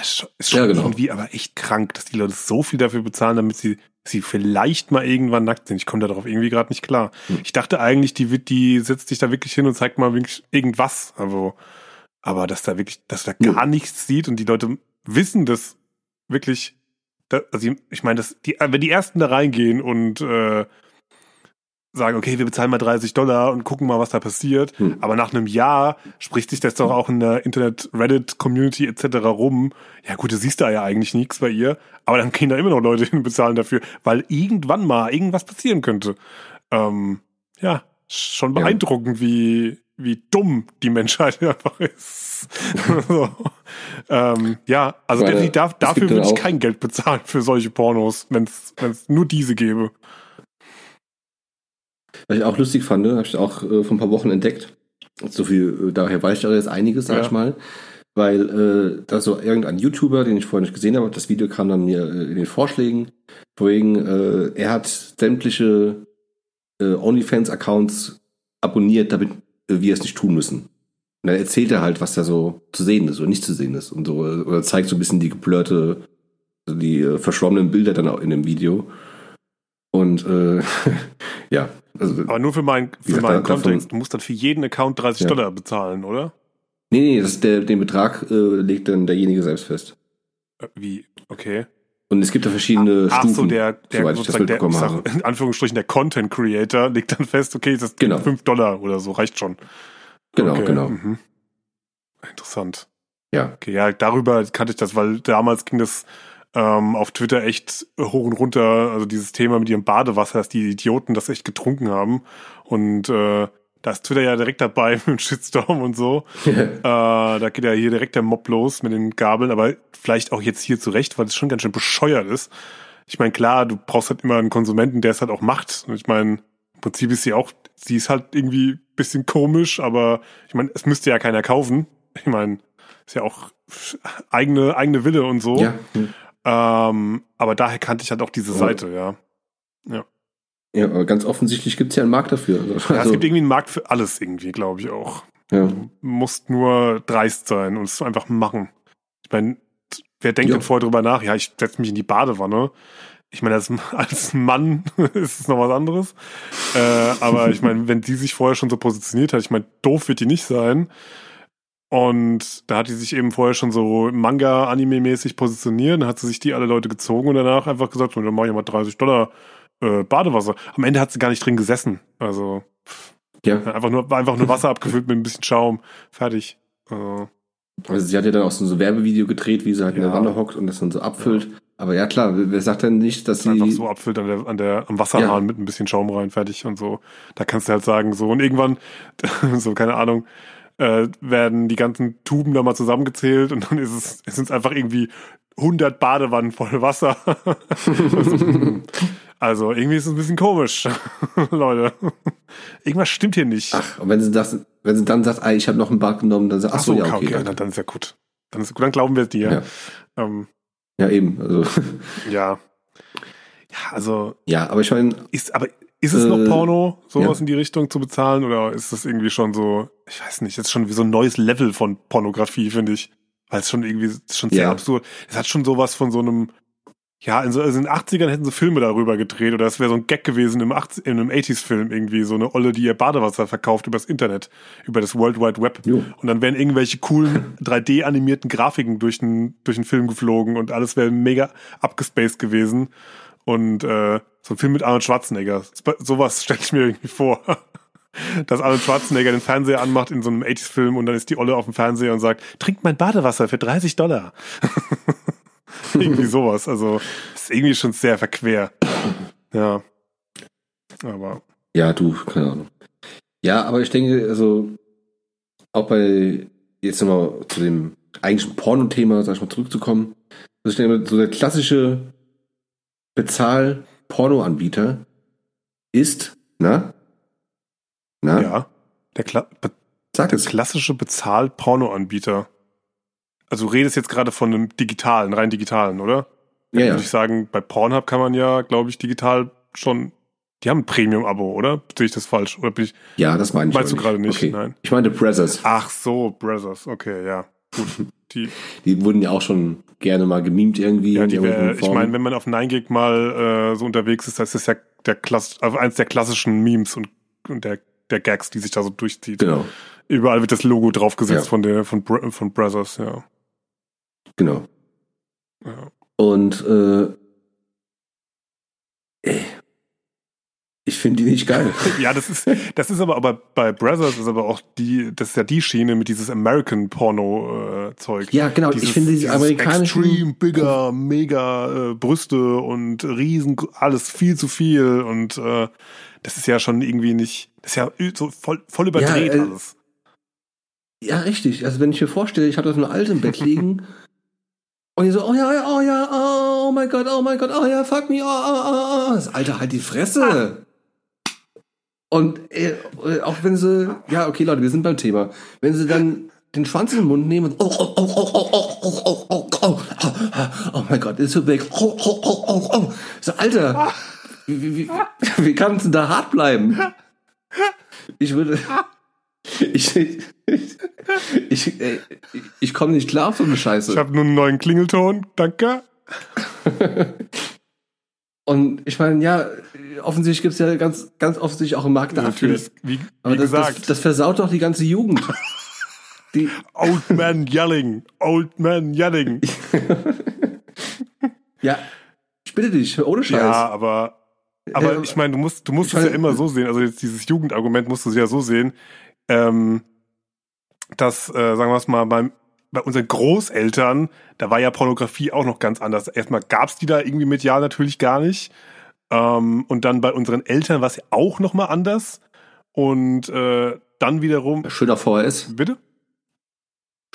ist schon, ist schon Ja, genau. irgendwie aber echt krank, dass die Leute so viel dafür bezahlen, damit sie sie vielleicht mal irgendwann nackt sind. Ich komme darauf irgendwie gerade nicht klar. Hm. Ich dachte eigentlich, die die setzt sich da wirklich hin und zeigt mal irgendwas. Also, aber dass da wirklich, dass da gar nichts sieht und die Leute wissen das wirklich. Da, also ich meine, dass die, wenn die ersten da reingehen und äh, sagen, okay, wir bezahlen mal 30 Dollar und gucken mal, was da passiert. Hm. Aber nach einem Jahr spricht sich das doch auch in der Internet-Reddit-Community etc. rum. Ja gut, du siehst da ja eigentlich nichts bei ihr, aber dann gehen da immer noch Leute hin und bezahlen dafür, weil irgendwann mal irgendwas passieren könnte. Ähm, ja, schon Ja. beeindruckend, wie, wie dumm die Menschheit einfach ist. so. ähm, ja, also Weil, darf, dafür würde ich kein Geld bezahlen für solche Pornos, wenn es nur diese gäbe. Was ich auch lustig fand, habe ich auch äh, vor ein paar Wochen entdeckt. So viel, äh, daher weiß ich auch jetzt einiges, sag Ja. ich mal. Weil äh, da so irgendein YouTuber, den ich vorher nicht gesehen habe, das Video kam dann mir äh, in den Vorschlägen, vorwegen, äh, er hat sämtliche äh, OnlyFans-Accounts abonniert, damit äh, wir es nicht tun müssen. Und dann erzählt er halt, was da so zu sehen ist oder nicht zu sehen ist. Und so, äh, oder zeigt so ein bisschen die geblurrte, also die verschwommenen Bilder dann auch in dem Video. Und äh, ja, also Aber nur für, mein, für meinen Kontext. Du musst dann für jeden Account 30 Ja. Dollar bezahlen, oder? Nee, nee, das der, den Betrag äh, legt dann derjenige selbst fest. Äh, Wie? Okay. Und es gibt da verschiedene Ach Stufen, so, der, der sozusagen der, sag, in Anführungsstrichen der Content Creator legt dann fest, okay, das Genau. 5 Dollar oder so, reicht schon. Genau, okay. genau. Mhm. Interessant. Ja, Okay, ja, darüber kannte ich das, weil damals ging das ähm, auf Twitter echt hoch und runter, also dieses Thema mit ihrem Badewasser, dass die Idioten das echt getrunken haben. Und äh, da ist Twitter ja direkt dabei mit dem Shitstorm und so. Äh, da geht ja hier direkt der Mob los mit den Gabeln, aber vielleicht auch jetzt hier zurecht, weil es schon ganz schön bescheuert ist. Ich meine, klar, du brauchst halt immer einen Konsumenten, der es halt auch macht. Und ich meine, im Prinzip ist sie auch, sie ist halt irgendwie ein bisschen komisch, aber ich meine, es müsste ja keiner kaufen. Ich meine, ist ja auch eigene, eigene Wille und so. ja. hm. Ähm, aber daher kannte ich halt auch diese Ja. Seite, ja. Ja, aber ganz offensichtlich gibt es ja einen Markt dafür. Also, Ja, es also, gibt irgendwie einen Markt für alles irgendwie, glaube ich auch. ja. Du musst nur dreist sein und es einfach machen. Ich meine, wer denkt Ja. denn vorher drüber nach? Ja, ich setze mich in die Badewanne. Ich meine, als, als Mann ist es noch was anderes. Äh, aber ich meine, wenn die sich vorher schon so positioniert hat, ich meine, doof wird die nicht sein. Und da hat die sich eben vorher schon so Manga-Anime-mäßig positioniert. Dann hat sie sich die alle Leute gezogen und danach einfach gesagt, dann mach ich mal 30 Dollar äh, Badewasser. Am Ende hat sie gar nicht drin gesessen. Also ja. einfach nur, einfach nur Wasser abgefüllt mit ein bisschen Schaum. Fertig. Also, Also sie hat ja dann auch so ein Werbevideo gedreht, wie sie halt in der Ja. Wanne hockt und das dann so abfüllt. Aber ja klar, wer sagt denn nicht, dass sie einfach so abfüllt an der, an der, am Wasserhahn Ja. mit ein bisschen Schaum rein, fertig und so. Da kannst du halt sagen, so, und irgendwann, so, keine Ahnung, äh, werden die ganzen Tuben da mal zusammengezählt und dann ist es, es sind einfach irgendwie 100 Badewannen voll Wasser. also, irgendwie ist es ein bisschen komisch, Leute. Irgendwas stimmt hier nicht. Ach, und wenn sie das, wenn sie dann sagt, ah, ich habe noch ein Bad genommen, dann sagt, ach so, ja, okay. dann, danke. dann ist ja gut. Dann ist gut, dann glauben wir es dir. Ja. Ähm, Ja, eben. Also, ja. Ja, also ja, aber ich meine, Ist, aber ist es noch Äh, Porno, sowas ja. in die Richtung zu bezahlen? Oder ist das irgendwie schon so, ich weiß nicht, das ist schon wie so ein neues Level von Pornografie, finde ich. Weil es schon irgendwie, schon sehr Ja. absurd. Es hat schon sowas von so einem, ja, in, so, also in den 80ern hätten sie Filme darüber gedreht oder es wäre so ein Gag gewesen im 80, in einem 80s-Film irgendwie, so eine Olle, die ihr Badewasser verkauft übers Internet, über das World Wide Web. Jo. Und dann wären irgendwelche coolen 3D-animierten Grafiken durch den, durch den Film geflogen und alles wäre mega abgespaced gewesen. Und äh, so ein Film mit Arnold Schwarzenegger. Sowas stelle ich mir irgendwie vor. Dass Arnold Schwarzenegger den Fernseher anmacht in so einem 80s-Film und dann ist die Olle auf dem Fernseher und sagt, trink mein Badewasser für 30 Dollar. irgendwie sowas. Also ist irgendwie schon sehr verquer. Ja. Aber ja, du, keine Ahnung. Ja, aber ich denke, also, auch bei, jetzt nochmal zu dem eigentlichen Porno-Thema, sag ich mal, zurückzukommen. Das ist ja so der klassische Bezahl-Porno-Anbieter ist, na? Na? Ja. Der, Kla be der es. klassische Bezahl-Porno-Anbieter. Also du redest jetzt gerade von einem digitalen, rein digitalen, oder? Ja, ja. Würde ich sagen, bei Pornhub kann man ja, glaube ich, digital schon. Die haben ein Premium-Abo, oder? Sehe ich das falsch? Oder bin ich. Ja, das meine ich. Meinst du gerade nicht? Okay. Nein. Ich meinte Brothers. Ach so, Brothers. Okay, ja. Gut. Die, Die wurden ja auch schon gerne mal gemimt irgendwie. ja, die wär, ich meine, wenn man auf 9gig mal äh, so unterwegs ist, das ist ja der Klass, also eins der klassischen Memes und, und der, der Gags, die sich da so durchzieht. Genau, Überall wird das Logo draufgesetzt Ja. von der von, von Brothers, ja. genau. ja. Und äh, ey, ich finde die nicht geil. Ja, das ist, das ist aber, aber bei Brothers ist aber auch die, das ist ja die Schiene mit dieses American Porno äh, Zeug. Ja, genau. ich finde diese amerikanischen extrem bigger, mega äh, Brüste und riesen, alles viel zu viel und äh, das ist ja schon irgendwie nicht, das ist ja so voll, voll überdreht äh, alles. Ja, richtig. Also wenn ich mir vorstelle, ich habe da so eine alte im Bett liegen und die so, oh ja, ja, oh ja, oh mein Gott, oh mein Gott, oh ja, fuck me, oh, oh, oh, oh. Das Alter, halt die Fresse. Und äh, auch wenn sie, ja, okay, Leute, wir sind beim Thema. Wenn sie dann den Schwanz in den Mund nehmen und, oh, oh, oh, oh, oh, oh, oh, oh, oh, oh, oh, oh mein Gott, ist so weg. Oh, oh, oh, oh, oh. So, Alter, wie, wie, wie, wie kann es denn da hart bleiben? Ich würde, ich, ich, ich, ich komme nicht klar auf so eine Scheiße. Ich habe nur einen neuen Klingelton, danke. Und ich meine, ja, offensichtlich gibt's ja ganz, ganz offensichtlich auch einen Markt dafür. Natürlich, wie, Aber wie das, gesagt, das, das versaut doch die ganze Jugend. Die, Old Man Yelling, Old Man Yelling. ja, ich bitte dich, ohne Scheiß. Ja, aber, aber Äh, ich meine, du musst, du musst es ja meine- immer so sehen. Also jetzt dieses Jugendargument musst du ja so sehen, ähm, dass, äh, sagen wir es mal, beim, bei unseren Großeltern, da war ja Pornografie auch noch ganz anders. Erstmal gab's die da irgendwie medial natürlich gar nicht. Ähm, und dann bei unseren Eltern war es ja auch noch mal anders. Und äh, dann wiederum, Schön auf VHS. bitte?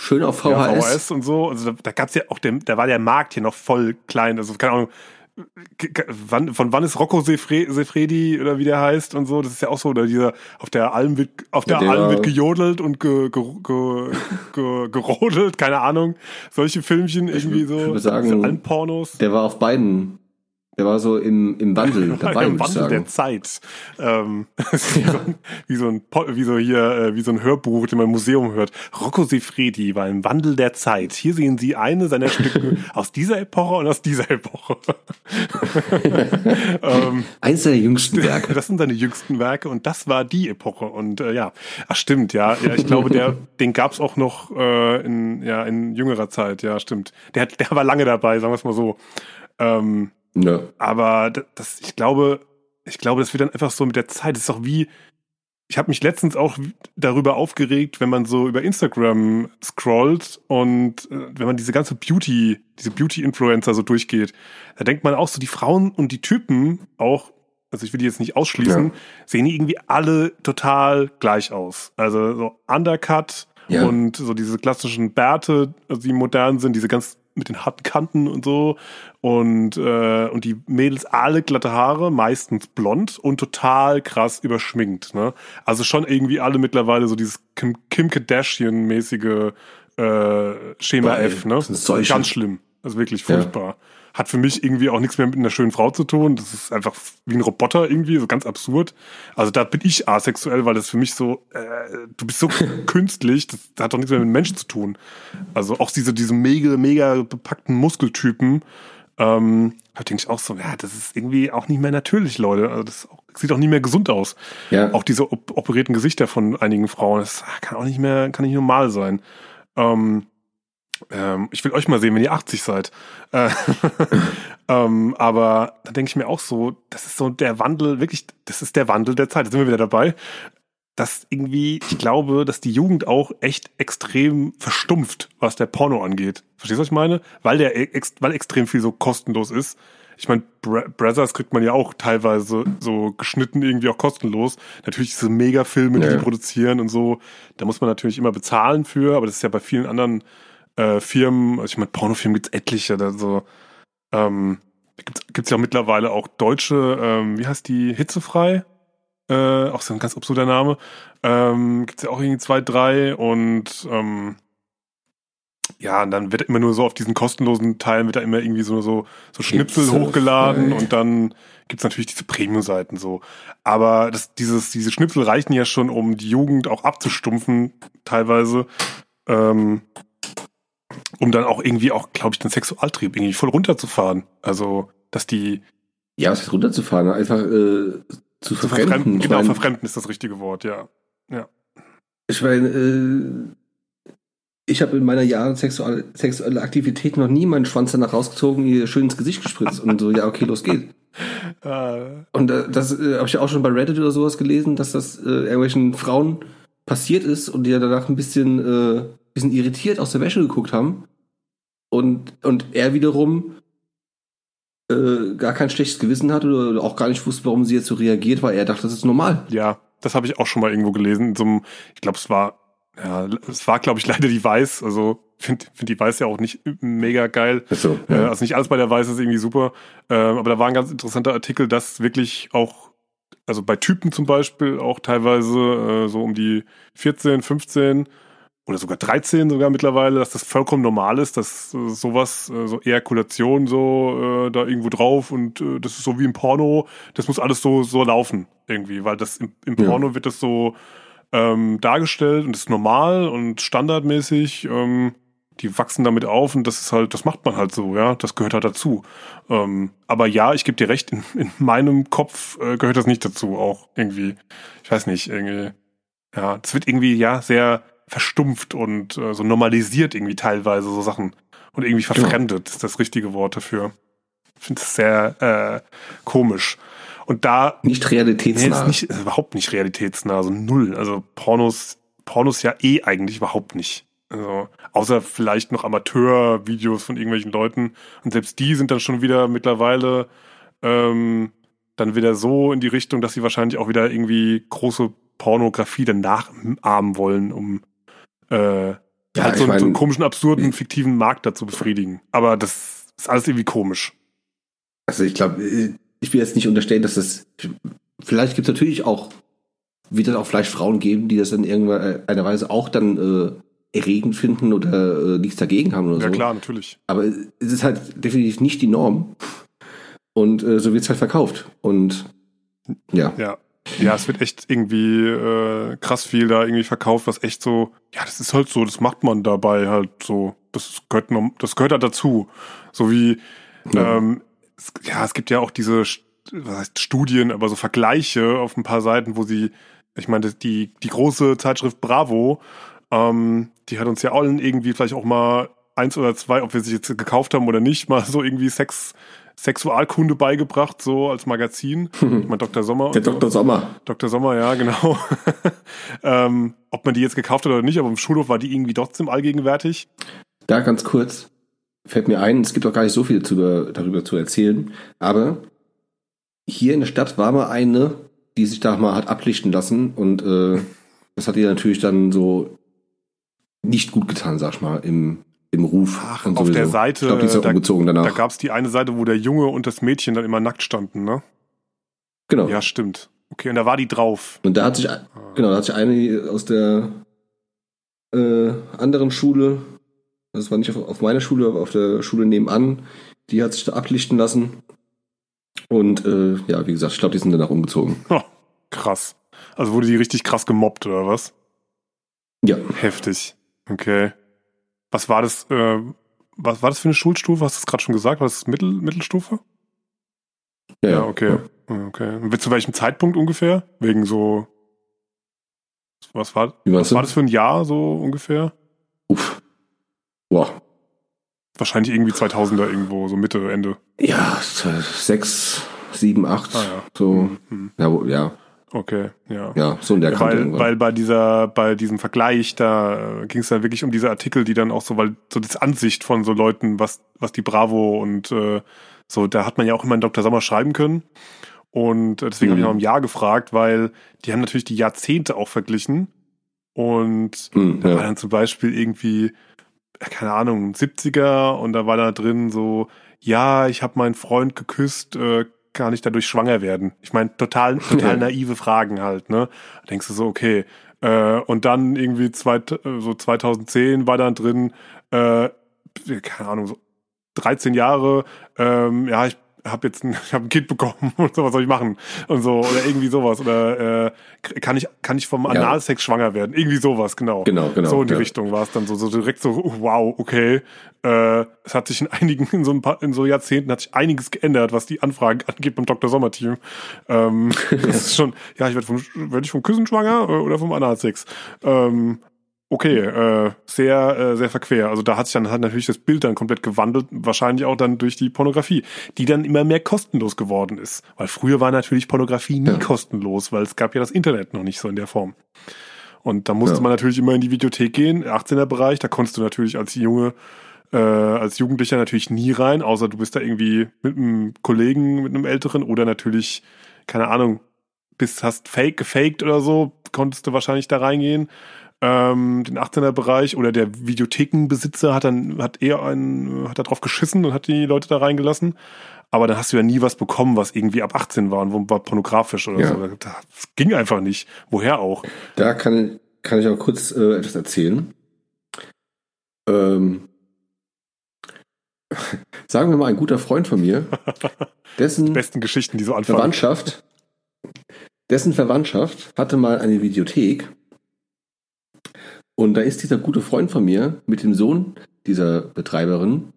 Schön auf VHS. Ja, VHS und so. Also da, da gab's ja auch, der, da war der Markt hier noch voll klein. Also keine Ahnung, von wann ist Rocco Sefre, Sefredi oder wie der heißt und so. Das ist ja auch so, oder dieser auf der Alm wird auf der, Ja, der Alm wird gejodelt und ge, ge, ge, ge, gerodelt, keine Ahnung. Solche Filmchen irgendwie so. sagen, Almpornos. Der war auf beiden. Der war so im, im Wandel dabei, Im Wandel der. Zeit. Ähm, ist wie, so ein, wie, so hier, äh, wie so ein Hörbuch, den man im Museum hört. Rocco Sifredi war im Wandel der Zeit. Hier sehen Sie eine seiner Stücke aus dieser Epoche und aus dieser Epoche. ähm, Eins der jüngsten Werke. das sind seine jüngsten Werke und das war die Epoche. Und äh, ja, ach stimmt, ja, ja, ich glaube, der, den gab's auch noch äh, in, ja, in jüngerer Zeit, ja, stimmt. Der, hat- der war lange dabei, sagen wir es mal so. Ähm, Ja. aber das, ich glaube, ich glaube, das wird dann einfach so mit der Zeit. Das ist auch wie, ich habe mich letztens auch darüber aufgeregt, wenn man so über Instagram scrollt und äh, wenn man diese ganze Beauty, diese Beauty-Influencer so durchgeht, da denkt man auch so, die Frauen und die Typen auch, also ich will die jetzt nicht ausschließen, Ja. sehen die irgendwie alle total gleich aus. Also so Undercut Ja. und so diese klassischen Bärte, also die modern sind, diese ganz mit den harten Kanten und so und äh, und die Mädels alle glatte Haare, meistens blond und total krass überschminkt, ne? Also schon irgendwie alle mittlerweile so dieses Kim, Kim Kardashian mäßige äh, Schema Boah, ey, F, ne? Ganz schlimm. Also wirklich Ja. Hat für mich irgendwie auch nichts mehr mit einer schönen Frau zu tun. Das ist einfach wie ein Roboter irgendwie, so ganz absurd. Also da bin ich asexuell, weil das für mich so, äh, du bist so künstlich, das hat doch nichts mehr mit Menschen zu tun. Also auch diese, diese mega, mega bepackten Muskeltypen, ähm, da denke ich auch so, ja, das ist irgendwie auch nicht mehr natürlich, Leute. Also das sieht auch nicht mehr gesund aus. Ja. Auch diese op operierten Gesichter von einigen Frauen, das kann auch nicht mehr, kann nicht normal sein. Ähm, ähm, ich will euch mal sehen, wenn ihr 80 seid. Äh, ähm, aber da denke ich mir auch so, das ist so der Wandel, wirklich, das ist der Wandel der Zeit. Da sind wir wieder dabei. Dass irgendwie, ich glaube, dass die Jugend auch echt extrem verstumpft, was der Porno angeht. Verstehst du, was ich meine? Weil der ex weil extrem viel so kostenlos ist. ich meine, Brothers kriegt man ja auch teilweise so geschnitten irgendwie auch kostenlos. Natürlich diese Mega-Filme, die Ja. die produzieren und so, da muss man natürlich immer bezahlen für, aber das ist ja bei vielen anderen äh, Firmen, also ich meine, Pornofilmen gibt's etliche, da so, ähm, gibt's, gibt's ja mittlerweile auch deutsche, ähm, wie heißt die, Hitzefrei? Äh, auch so ein ganz absurder Name. Ähm, gibt's ja auch irgendwie zwei, drei und ähm, ja, und dann wird immer nur so auf diesen kostenlosen Teilen wird da immer irgendwie so, so, so Schnipsel Hitzefrei. hochgeladen und dann gibt's natürlich diese Premium-Seiten so. Aber das, dieses, diese Schnipsel reichen ja schon, um die Jugend auch abzustumpfen, teilweise. Ähm, um dann auch irgendwie auch, glaube ich, den Sexualtrieb irgendwie voll runterzufahren. Also, dass die Ja, was heißt runterzufahren? Einfach äh, zu zu verfremden. verfremden, genau, mein- verfremden ist das richtige Wort, ja. Ich meine, äh, ich habe in meiner Jahre sexuelle, sexuelle Aktivität noch nie meinen Schwanz danach rausgezogen, ihr schön ins Gesicht gespritzt und so, ja, okay, los geht's. Äh, Und äh, das äh, habe ich ja auch schon bei Reddit oder sowas gelesen, dass das äh, irgendwelchen Frauen passiert ist und die ja danach ein bisschen, äh, bisschen irritiert aus der Wäsche geguckt haben. Und, und er wiederum äh, gar kein schlechtes Gewissen hatte oder auch gar nicht wusste, warum sie jetzt so reagiert, weil er dachte, das ist normal. ja, das habe ich auch schon mal irgendwo gelesen. In so einem, ich glaube, es war, ja, es war, glaube ich, leider die Weiß. Also finde find die Weiß ja auch nicht mega geil. So, Äh, also nicht alles bei der Weiß ist irgendwie super. Ähm, aber da war ein ganz interessanter Artikel, dass wirklich auch, also bei Typen zum Beispiel auch teilweise äh, so um die 14, 15 oder sogar 13 sogar mittlerweile, dass das vollkommen normal ist, dass äh, sowas, äh, so Ejakulation so äh, da irgendwo drauf und äh, das ist so wie im Porno, das muss alles so so laufen irgendwie, weil das im, im Ja. Porno wird das so ähm, dargestellt und ist normal und standardmäßig. Ähm, die wachsen damit auf und das ist halt, das macht man halt so, ja, das gehört halt dazu. Ähm, aber ja, ich gebe dir recht, in, in meinem Kopf äh, gehört das nicht dazu, auch irgendwie, ich weiß nicht, irgendwie, ja, es wird irgendwie, ja, sehr verstumpft und äh, so normalisiert irgendwie teilweise so Sachen und irgendwie verfremdet ist das richtige Wort dafür. Ich finde es sehr äh, komisch. Und da Nicht Nee, realitätsnah. ist, nicht, ist überhaupt nicht realitätsnah, so null. Also Pornos, Pornos ja eh eigentlich überhaupt nicht. Also, außer vielleicht noch Amateurvideos von irgendwelchen Leuten. Und selbst die sind dann schon wieder mittlerweile ähm, dann wieder so in die Richtung, dass sie wahrscheinlich auch wieder irgendwie große Pornografie dann nachahmen wollen, um äh, Ja, halt so, einen, so einen mein- komischen, absurden, fiktiven Markt dazu befriedigen. Aber das ist alles irgendwie komisch. Also ich glaube, ich will jetzt nicht unterstellen, dass das. Vielleicht gibt es natürlich auch, wird es auch vielleicht Frauen geben, die das in irgendeiner Weise auch dann äh, erregend finden oder äh, nichts dagegen haben oder Ja so. klar, natürlich. Aber es ist halt definitiv nicht die Norm. Und äh, so wird es halt verkauft. Und ja. Ja. Ja, es wird echt irgendwie äh, krass viel da irgendwie verkauft, was echt so, ja, das ist halt so, das macht man dabei halt so. Das gehört, das gehört halt dazu. So wie, Ja. ähm, es, ja, es gibt ja auch diese, was heißt Studien, aber so Vergleiche auf ein paar Seiten, wo sie, ich meine, die, die große Zeitschrift Bravo, ähm, die hat uns ja allen irgendwie vielleicht auch mal eins oder zwei, ob wir sie jetzt gekauft haben oder nicht, mal so irgendwie Sex, Sexualkunde beigebracht, so als Magazin. Ich meine, Dr. Sommer. Der so. Dr. Sommer. Dr. Sommer, ja, genau. ähm, ob man die jetzt gekauft hat oder nicht, aber im Schulhof war die irgendwie trotzdem allgegenwärtig. Da ganz kurz fällt mir ein, es gibt auch gar nicht so viel zu, darüber zu erzählen, aber hier in der Stadt war mal eine, die sich da mal hat ablichten lassen und äh, das hat ihr natürlich dann so nicht gut getan, sag ich mal, im, im Ruf. Und auf sowieso. der Seite, Ich glaube, die ist da- umgezogen Da danach. gab's die eine Seite, wo der Junge und das Mädchen dann immer nackt standen, ne? genau. Ja, stimmt. Okay, und da war die drauf. Und da hat sich, genau, da hat sich eine aus der äh, anderen Schule, das war nicht auf, auf meiner Schule, aber auf der Schule nebenan, die hat sich da ablichten lassen. Und äh, ja, wie gesagt, ich glaube, die sind danach umgezogen. Ha, krass. Also wurde die richtig krass gemobbt, oder was? Ja, Heftig. Okay. Was war das, äh, was war das für eine Schulstufe? Hast du es gerade schon gesagt? War das Mittel, Mittelstufe? ja, Ja, okay. Okay. Und zu welchem Zeitpunkt ungefähr? Wegen so. Was war, was war das für ein Jahr so ungefähr? Uff. Boah. Wahrscheinlich irgendwie 2000er irgendwo, so Mitte, Ende. Ja, sechs, sieben, acht. Ah ja. So, Hm, ja, wo- ja, Okay, ja. ja, so in der Kante weil, irgendwann. weil bei dieser, bei diesem Vergleich, da ging es dann wirklich um diese Artikel, die dann auch so, weil so das Ansicht von so Leuten, was, was die Bravo und äh, So, da hat man ja auch immer einen Dr. Sommer schreiben können. Und äh, deswegen Mhm. habe ich noch im Jahr gefragt, weil die haben natürlich die Jahrzehnte auch verglichen. Und Hm, da war ja. dann zum Beispiel irgendwie, äh, keine Ahnung, 70er und da war da drin so, ja, ich habe meinen Freund geküsst, äh, kann ich dadurch schwanger werden? Ich meine, total, total naive Fragen halt, ne? Da denkst du so, okay. Äh, und dann irgendwie zweit, äh, so 2010 war dann drin, äh, keine Ahnung, so 13 Jahre, ähm, ja, ich habe jetzt ein, ich hab ein Kind bekommen und so, was soll ich machen? Und so, oder irgendwie sowas. Oder äh, kann ich, kann ich vom Ja. Analsex schwanger werden? Irgendwie sowas, genau. Genau, genau. So in die ja. Richtung war es dann so, so direkt so, oh, wow, okay. Äh, es hat sich in einigen, in so ein paar, in so Jahrzehnten hat sich einiges geändert, was die Anfragen angeht beim Dr. Sommer-Team. Ähm, das ist schon, ja, ich werde vom, werd ich vom Küssen schwanger äh, oder vom Analsex? Ähm, okay, äh, sehr, äh, sehr verquer. Also da hat sich dann halt natürlich das Bild dann komplett gewandelt, wahrscheinlich auch dann durch die Pornografie, die dann immer mehr kostenlos geworden ist. Weil früher war natürlich Pornografie nie Ja. kostenlos, weil es gab ja das Internet noch nicht so in der Form. Und da musste Ja. man natürlich immer in die Videothek gehen, 18er Bereich, da konntest du natürlich als Junge, äh, als Jugendlicher natürlich nie rein, außer du bist da irgendwie mit einem Kollegen, mit einem Älteren oder natürlich, keine Ahnung, bist, hast fake gefaked oder so, konntest du wahrscheinlich da reingehen. Ähm, den 18er Bereich oder der Videothekenbesitzer hat dann, hat eher einen, hat da drauf geschissen und hat die Leute da reingelassen. Aber dann hast du ja nie was bekommen, was irgendwie ab 18 war und war pornografisch oder Ja. so. Das ging einfach nicht. Woher auch? Da kann, kann ich auch kurz äh, etwas erzählen. Ähm, sagen wir mal, ein guter Freund von mir, dessen Besten Geschichten, die so anfangen. Verwandtschaft, dessen Verwandtschaft hatte mal eine Videothek. Und da ist dieser gute Freund von mir mit dem Sohn dieser Betreiberin,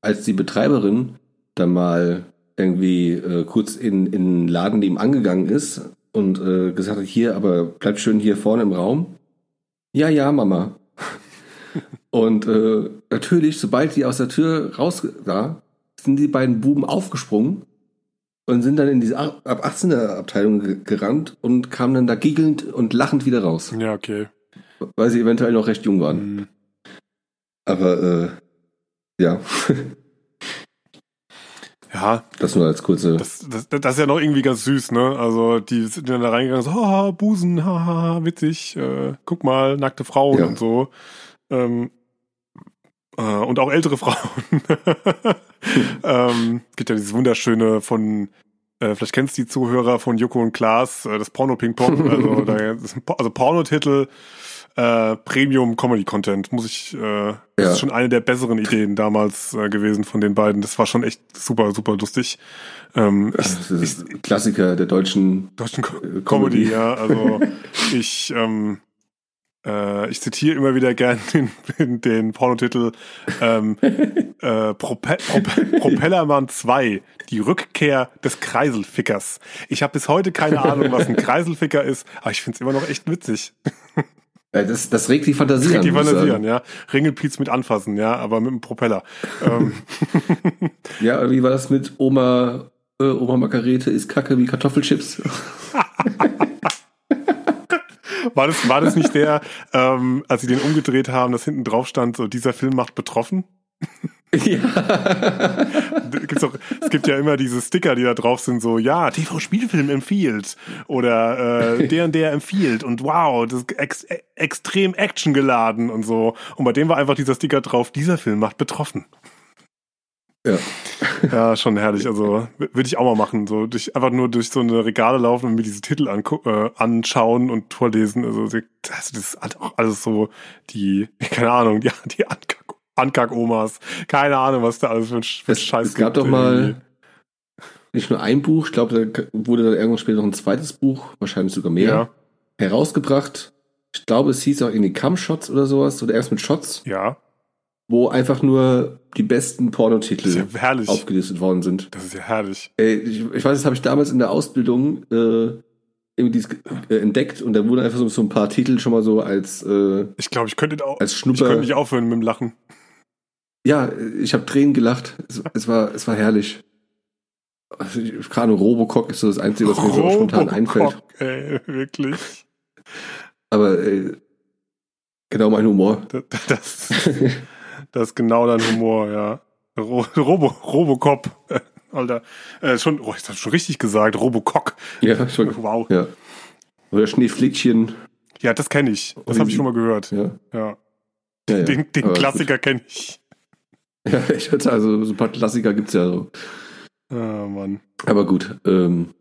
als die Betreiberin dann mal irgendwie äh, kurz in, den Laden neben angegangen ist und äh, gesagt hat, hier, aber bleib schön hier vorne im Raum. Ja, ja, Mama. und äh, natürlich, sobald die aus der Tür raus da, sind die beiden Buben aufgesprungen und sind dann in diese ab 18er Abteilung ge- gerannt und kamen dann da giggelnd und lachend wieder raus, Ja, okay. Weil sie eventuell noch recht jung waren. Hm. Aber äh, ja, Ja, das nur als kurze. das, das, das ist ja noch irgendwie ganz süß, ne? Also die sind dann da reingegangen, so, haha, Busen, haha, witzig, äh, guck mal, nackte Frauen Ja. und so. Ähm, äh, und auch ältere Frauen. ähm, gibt ja dieses wunderschöne von, äh, vielleicht kennst du die Zuhörer von Joko und Klaas, äh, das Porno-Ping-Pong, also, da, also Pornotitel, äh, Premium Comedy Content, muss ich, äh, das Ja. ist schon eine der besseren Ideen damals äh, gewesen von den beiden. Das war schon echt super, super lustig. Ähm, ich, das ist ein Klassiker der deutschen deutschen Co äh, Comedy, ja. Also ich, ähm, äh, ich zitiere immer wieder gern den, den, den Pornotitel ähm, äh, Prope Prope Propellermann 2, die Rückkehr des Kreiselfickers. Ich habe bis heute keine Ahnung, was ein Kreiselficker ist, aber ich find's immer noch echt witzig. Äh, das, das regt die Fantasie an. die muss ich Fantasie an, ja. Ringelpiez mit anfassen, ja, aber mit einem Propeller. ähm, Ja, wie war das mit Oma, äh, Oma Margarete ist Kacke wie Kartoffelchips? war, das, war das nicht der, ähm, als sie den umgedreht haben, dass hinten drauf stand, so dieser Film macht betroffen? Ja. Gibt's auch, es gibt ja immer diese Sticker, die da drauf sind, so, ja, TV-Spielfilm empfiehlt oder äh, der und der empfiehlt und wow, das ist ex e- extrem actiongeladen und so. Und bei dem war einfach dieser Sticker drauf, dieser Film macht betroffen. Ja. Ja, schon herrlich. Also würde ich auch mal machen. So durch einfach nur durch so eine Regale laufen und mir diese Titel äh, anschauen und vorlesen. Also das, das ist halt auch alles so die, keine Ahnung, ja, die Ankack- Ankack-Omas. Keine Ahnung, was da alles für für Es, Scheiß es gab gibt doch mal nicht nur ein Buch, ich glaube, da wurde dann irgendwann später noch ein zweites Buch, wahrscheinlich sogar mehr, Ja, herausgebracht. Ich glaube, es hieß auch irgendwie Cam-Shots oder sowas, oder erst mit Shots, ja, wo einfach nur die besten Pornotitel ja aufgelistet worden sind. Das ist ja herrlich. Ey, ich, ich weiß, das habe ich damals in der Ausbildung äh, irgendwie dies, äh, entdeckt und da wurden einfach so, so ein paar Titel schon mal so als, äh, Ich glaube, ich könnte auch, als ich Schnupper. könnte nicht aufhören mit dem Lachen. Ja, ich habe Tränen gelacht. Es, es war, es war herrlich. Also, ich- Gerade Robocock ist so das Einzige, was mir so spontan einfällt. Ey, wirklich. Aber äh, genau mein Humor. Das, das, das ist genau dein Humor, ja. Ro Robo, Robocop. Alter. Äh, schon, oh, ich hab schon richtig gesagt, Robocock. Ja, schon. Wow. Ja. Oder Schneeflittchen. Ja, das kenne ich. Das habe ich schon mal gehört. Ja. Ja. ja, ja. Den, den Klassiker kenne ich. Ja, ich hatte also so ein paar Klassiker gibt's ja so. Ah, Mann. Aber gut, ähm,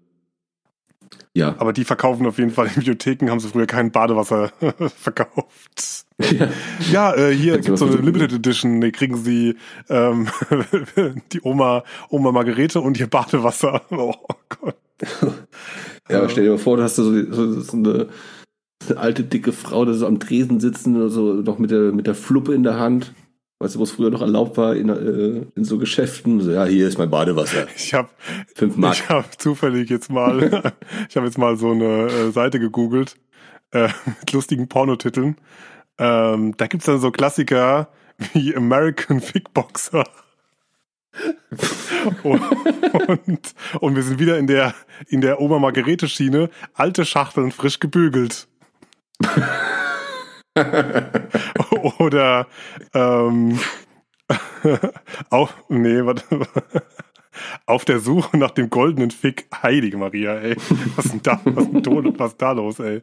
ja. Aber die verkaufen auf jeden Fall in Bibliotheken, haben sie früher kein Badewasser verkauft. ja. Ja, äh, hier Jetzt gibt's so eine. Limited Edition, da kriegen sie ähm, die Oma, Oma Margarete und ihr Badewasser. Oh Gott. Ja, aber stell dir mal vor, du hast so, so, so eine, eine alte, dicke Frau, die so am Tresen sitzen so, noch mit der, mit der Fluppe in der Hand. Weißt du, wo es früher noch erlaubt war in, äh, in so Geschäften? So, ja, hier ist mein Badewasser. Ich habe Fünf Mark. ich hab zufällig jetzt mal, ich habe jetzt mal so eine äh, Seite gegoogelt äh, mit lustigen Pornotiteln. Ähm, da gibt's dann so Klassiker wie American Fickboxer. und, und, und wir sind wieder in der, in der Oma-Margarete-Schiene. Alte Schachteln frisch gebügelt. Oder ähm, auf, nee, warte. Auf der Suche nach dem goldenen Fick, heilige Maria, ey. Was ist denn da, was ist denn was da los, ey?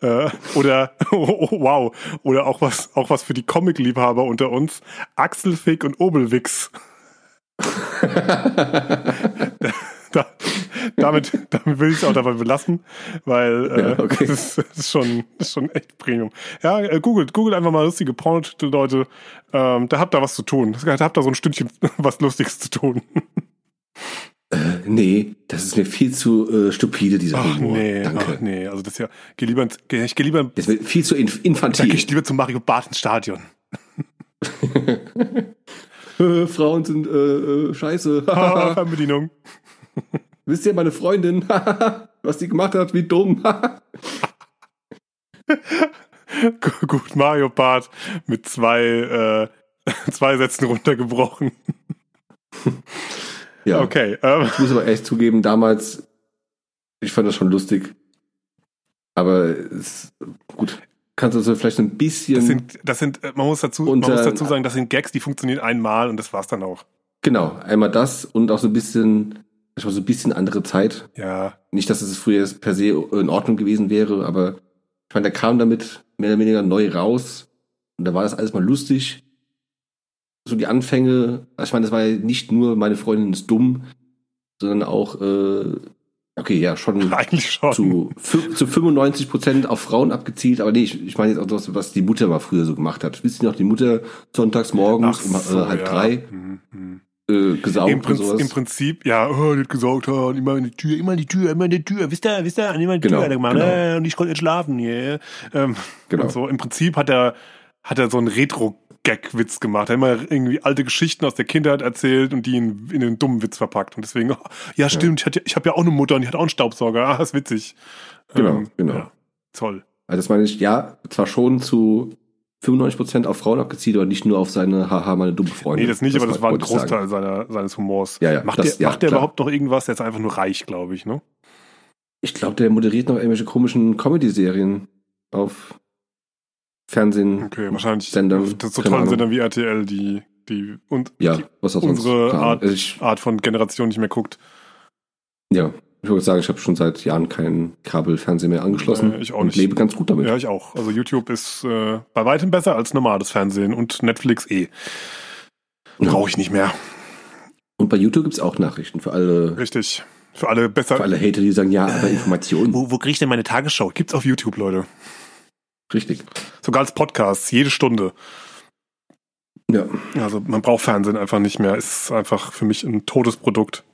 Äh, oder, oh, oh, wow, oder auch was, auch was für die Comic-Liebhaber unter uns, Axelfick und Obelwix. Da, damit, damit will ich es auch dabei belassen, weil äh, Ja, okay. das, ist, schon, das ist schon echt Premium. Ja, äh, googelt, googelt einfach mal lustige Pornotitel, Leute. Ähm, da habt ihr was zu tun. Da habt ihr so ein Stündchen was Lustiges zu tun. Nee, das ist mir viel zu äh, stupide, dieser Ach Humor. nee, Danke. ach nee, also das ist ja, geh lieber, ins, geh, ich geh lieber, Das wird viel zu inf da infantil. geh ich lieber zu Mario Barth ins Stadion. Äh, Frauen sind äh, äh, scheiße. Ah, Fernbedienung. Wisst ihr, meine Freundin, was die gemacht hat, wie dumm. Gu- Gut, Mario Barth mit zwei, äh, zwei Sätzen runtergebrochen. ja, Okay, ähm, ich muss aber echt zugeben, damals, ich fand das schon lustig. Aber es, gut, kannst du so vielleicht ein bisschen, das sind, das sind, äh, man muss dazu, man Und, muss dazu sagen, das sind Gags, die funktionieren einmal und das war's dann auch. genau, einmal das und auch so ein bisschen, ich war so ein bisschen andere Zeit. Ja, Nicht, dass es früher per se in Ordnung gewesen wäre, aber ich meine, der kam damit mehr oder weniger neu raus und da war das alles mal lustig. So die Anfänge, also ich meine, das war ja nicht nur meine Freundin ist dumm, sondern auch, äh, okay, ja, schon eigentlich schon. zu, zu 95 Prozent auf Frauen abgezielt, aber nee, ich, ich meine jetzt auch das, was die Mutter mal früher so gemacht hat. Wisst ihr noch, die Mutter sonntags morgens um so, äh, halb ja. drei Mhm, mhm. Äh, gesaugt Im, und Prinzip, sowas. Im Prinzip, ja, oh, nicht gesaugt haben, immer in die Tür, immer in die Tür, immer in die Tür, wisst ihr, wisst ihr, immer in die Genau, Tür hat er gemacht, genau. äh, und ich konnte nicht schlafen, yeah. ähm, Genau. und so. Im Prinzip hat er, hat er so einen Retro-Gag-Witz gemacht. Er hat immer irgendwie alte Geschichten aus der Kindheit erzählt und die in, in einen dummen Witz verpackt. Und deswegen, oh, ja, stimmt, ich, hatte, ich habe ja auch eine Mutter und die hat auch einen Staubsauger. Ah, ist witzig. Genau, genau. Ja, toll. Also das meine ich, ja, zwar schon zu 95 Prozent auf Frauen abgezielt, aber nicht nur auf seine Haha, meine dumme Freundin. Nee, das nicht, aber das war ein. Großteil seiner, seines Humors. Ja, ja, Macht das- der, ja, macht der klar. überhaupt noch irgendwas? Der ist einfach nur reich, glaube ich, ne? Ich glaube, der moderiert noch irgendwelche komischen Comedy-Serien auf Fernsehen. Okay, wahrscheinlich. Sendern, das so tollen. Sendern wie RTL, die, die, und Ja, die was auch sonst. unsere Ahnung. Art- Also ich, Art von Generation nicht mehr guckt. ja, ich würde sagen, ich habe schon seit Jahren kein Kabelfernsehen mehr angeschlossen. Äh, ich auch und nicht. lebe ganz gut damit. Ja, ich auch. Also YouTube ist äh, bei weitem besser als normales Fernsehen und Netflix eh. Brauche ich nicht mehr. Und bei YouTube gibt's auch Nachrichten für alle, Richtig. Für alle besser. für alle Hater, die sagen, ja, aber Informationen. Wo, wo kriege ich denn meine Tagesschau? Gibt's auf YouTube, Leute. Richtig. Sogar als Podcast, jede Stunde. Ja. Also man braucht Fernsehen einfach nicht mehr. Ist einfach für mich ein totes Produkt.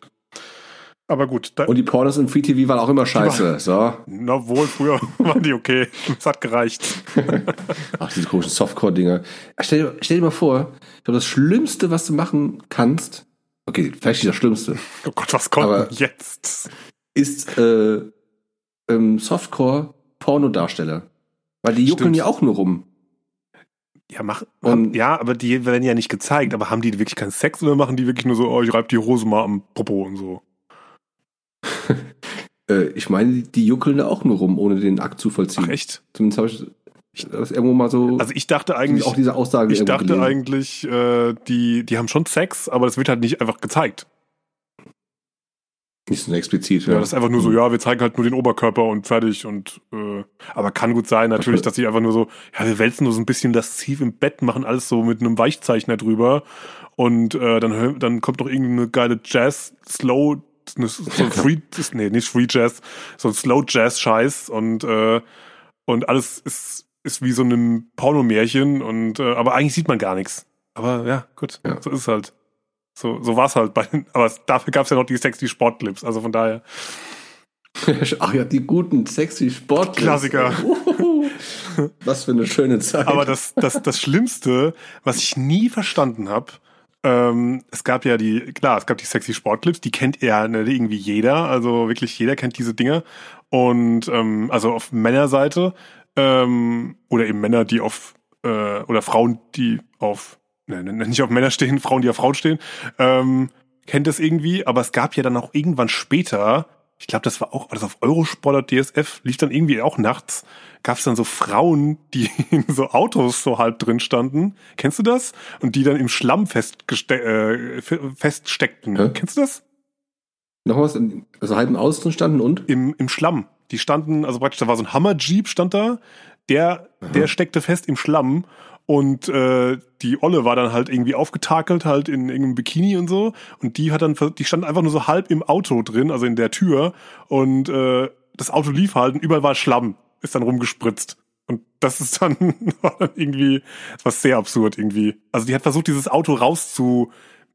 Aber gut, da, Und die Pornos im Free TV waren auch immer scheiße. So. na wohl, früher waren die okay. Es hat gereicht. Ach, diese komischen Softcore-Dinger. Stell, dir- stell dir mal vor, ich glaube, das Schlimmste, was du machen kannst, okay, vielleicht nicht das Schlimmste, Oh Gott, was kommt Aber- jetzt? ist äh, ähm, Softcore-Pornodarsteller. Weil die juckeln Stimmt. ja auch nur rum. Ja, mach, Und- ja, aber die werden ja nicht gezeigt. Aber haben die wirklich keinen Sex oder machen die wirklich nur so, oh, ich reib die Hose mal am Popo und so? Äh, ich meine, die juckeln da auch nur rum, ohne den Akt zu vollziehen. Ach echt? Zumindest habe ich das irgendwo mal so, Also ich dachte eigentlich, auch diese Aussage ich dachte gelesen. eigentlich, äh, die, die haben schon Sex, aber das wird halt nicht einfach gezeigt. Nicht so explizit. Ja, das ist einfach nur so, ja, wir zeigen halt nur den Oberkörper und fertig und äh, aber kann gut sein, natürlich, dass sie einfach nur so, ja, wir wälzen nur so ein bisschen lasziv im Bett, machen alles so mit einem Weichzeichner drüber und äh, dann dann kommt noch irgendeine geile Jazz, So Free, nee, nicht Free Jazz, so ein Slow Jazz Scheiß und äh, und alles ist ist wie so ein Pornomärchen und äh, aber eigentlich sieht man gar nichts. Aber ja, gut, Ja. so ist es halt. So, so war's halt bei den, aber es, dafür gab's ja noch die sexy Sportclips, also von daher. Ach ja, die guten, sexy Sport. Klassiker. Was für eine schöne Zeit. Aber das, das, das Schlimmste, was ich nie verstanden habe, ähm, es gab ja die, klar, es gab die sexy Sportclips, die kennt ja ne, irgendwie jeder, also wirklich jeder kennt diese Dinger. Und ähm, also auf Männerseite ähm, oder eben Männer, die auf äh, oder Frauen, die auf ne, ne, nicht auf Männer stehen, Frauen, die auf Frauen stehen, ähm, kennt das irgendwie. Aber es gab ja dann auch irgendwann später, ich glaube, das war auch alles auf Eurosport oder DSF, lief dann irgendwie auch nachts, gab es dann so Frauen, die in so Autos so halb drin standen. Kennst du das? Und die dann im Schlamm äh, fe- feststeckten. Hä? Kennst du das? Noch was? Also halben Aus drin standen und? Im, Im Schlamm. Die standen, also praktisch, da war so ein Hammer-Jeep stand da, der, der steckte fest im Schlamm und äh, die Olle war dann halt irgendwie aufgetakelt, halt in irgendeinem Bikini und so. Und die hat dann, die stand einfach nur so halb im Auto drin, also in der Tür. Und äh, das Auto lief halt und überall war Schlamm, ist dann rumgespritzt. Und das ist dann, war dann irgendwie, das war sehr absurd irgendwie. Also die hat versucht, dieses Auto rauszu,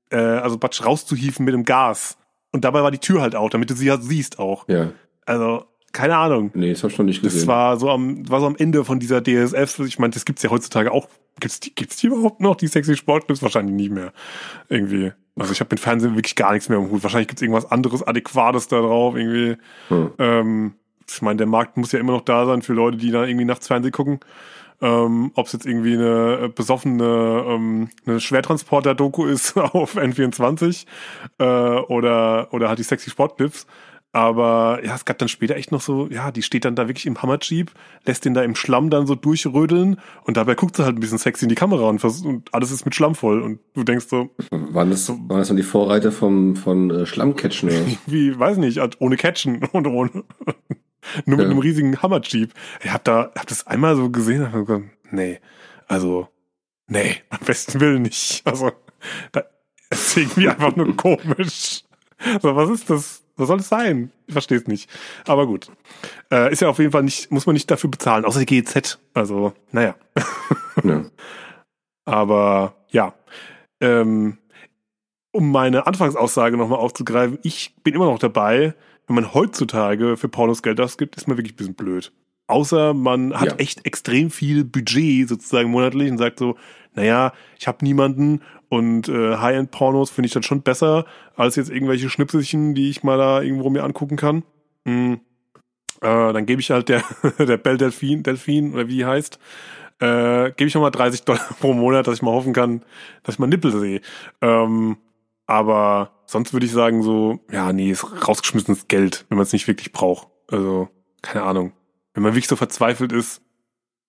äh, also praktisch rauszuhieven mit dem Gas. Und dabei war die Tür halt auch, damit du sie halt siehst auch. Ja. Also, keine Ahnung. Nee, das hab ich noch nicht gesehen. Das war so am, war so am Ende von dieser DSF. Ich meine, das gibt's ja heutzutage auch. Gibt's die, gibt's die überhaupt noch, die sexy Sportclips? Wahrscheinlich nicht mehr. Irgendwie. Also ich habe mit Fernsehen wirklich gar nichts mehr im Hut. Wahrscheinlich gibt's irgendwas anderes, Adäquates da drauf, irgendwie. Hm. Ähm, ich meine, der Markt muss ja immer noch da sein für Leute, die da irgendwie nachts Fernsehen gucken. Ähm, Ob es jetzt irgendwie eine äh, besoffene ähm, eine Schwertransporter-Doku ist auf N24 äh, oder, oder halt die sexy Sportclips. Aber ja, es gab dann später echt noch so, ja, die steht dann da wirklich im Hammerjeep, lässt den da im Schlamm dann so durchrödeln und dabei guckt sie halt ein bisschen sexy in die Kamera und, und alles ist mit Schlamm voll und du denkst so, Waren das, waren das dann die Vorreiter vom, von äh, Schlammcatchen? Oder? wie, weiß nicht, halt ohne Catchen und ohne, nur mit Ja. einem riesigen Hammerjeep. Ich hab da, hab das einmal so gesehen, hab gesagt, nee, also, nee, am besten Willen nicht. Also, da ist irgendwie einfach nur komisch. So, was ist das? Was soll es sein? Ich verstehe es nicht. Aber gut. Äh, ist ja auf jeden Fall nicht, muss man nicht dafür bezahlen, außer die GEZ. Also, naja. ja. Aber ja. Ähm, um meine Anfangsaussage nochmal aufzugreifen, ich bin immer noch dabei, wenn man heutzutage für Pornos Geld ausgibt, ist man wirklich ein bisschen blöd. Außer man hat Ja. echt extrem viel Budget sozusagen monatlich und sagt so, naja, ich habe niemanden und äh, High-End-Pornos finde ich dann schon besser als jetzt irgendwelche Schnipselchen, die ich mal da irgendwo mir angucken kann. Hm. Äh, dann gebe ich halt der, der Belle Delphine, Delphine oder wie die heißt, äh, gebe ich nochmal 30 Dollar pro Monat, dass ich mal hoffen kann, dass ich mal Nippel sehe. Ähm, aber sonst würde ich sagen so, ja, nee, ist rausgeschmissenes Geld, wenn man es nicht wirklich braucht. Also, keine Ahnung. Wenn man wirklich so verzweifelt ist,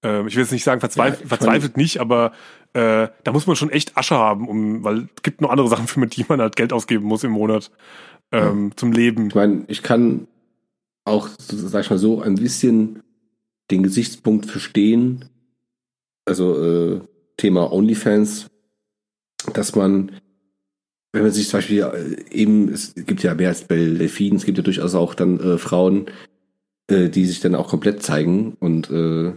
ähm, ich will jetzt nicht sagen verzweifelt, Ja, verzweifelt nicht, aber äh, da muss man schon echt Asche haben, um, weil es gibt noch andere Sachen, für die man halt Geld ausgeben muss im Monat ähm, zum Leben. Ich meine, ich kann auch, sag ich mal so, ein bisschen den Gesichtspunkt verstehen, also äh, Thema OnlyFans, dass man, wenn man sich zum Beispiel äh, eben, es gibt ja mehr als bei Delfinen, es gibt ja durchaus auch dann äh, Frauen, äh, die sich dann auch komplett zeigen und äh,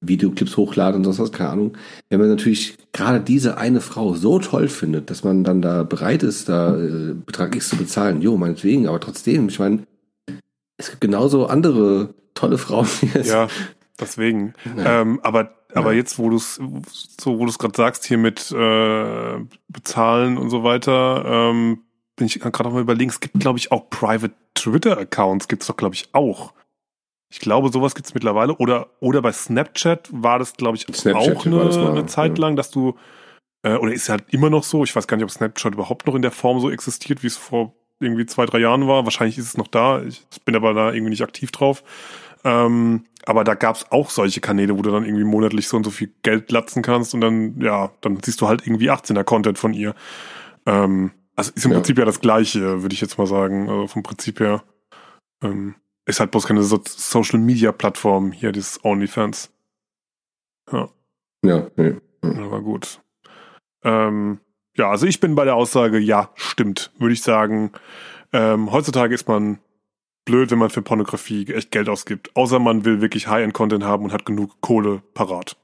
Videoclips hochladen und sonst was, keine Ahnung. Wenn man natürlich gerade diese eine Frau so toll findet, dass man dann da bereit ist, da äh, Betrag X zu bezahlen, jo, meinetwegen, aber trotzdem, ich meine, es gibt genauso andere tolle Frauen, die jetzt, Ja, deswegen. Ja. Ähm, aber aber Ja. jetzt, wo du es so, wo du es gerade sagst, hier mit äh, bezahlen und so weiter, ähm, bin ich gerade noch mal überlegen, es gibt, glaube ich, auch Private Twitter-Accounts, gibt's doch, glaube ich, auch. Ich glaube, sowas gibt's mittlerweile. Oder, oder bei Snapchat war das, glaube ich, Snapchat auch eine, mal, eine Zeit ja. lang, dass du, äh, oder ist halt immer noch so, ich weiß gar nicht, ob Snapchat überhaupt noch in der Form so existiert, wie es vor irgendwie zwei, drei Jahren war. Wahrscheinlich ist es noch da. Ich bin aber da irgendwie nicht aktiv drauf. Ähm, aber da gab's auch solche Kanäle, wo du dann irgendwie monatlich so und so viel Geld latzen kannst und dann, ja, dann siehst du halt irgendwie 18er Content von ihr. Ähm, Also ist im Ja. Prinzip ja das Gleiche, würde ich jetzt mal sagen, also vom Prinzip her. Ähm, ist halt bloß keine so Social Media Plattform hier, das OnlyFans. Ja, Ja, nee. aber gut. Ähm, ja, also ich bin bei der Aussage, ja, stimmt, würde ich sagen. Ähm, heutzutage ist man blöd, wenn man für Pornografie echt Geld ausgibt. Außer man will wirklich High-End-Content haben und hat genug Kohle parat.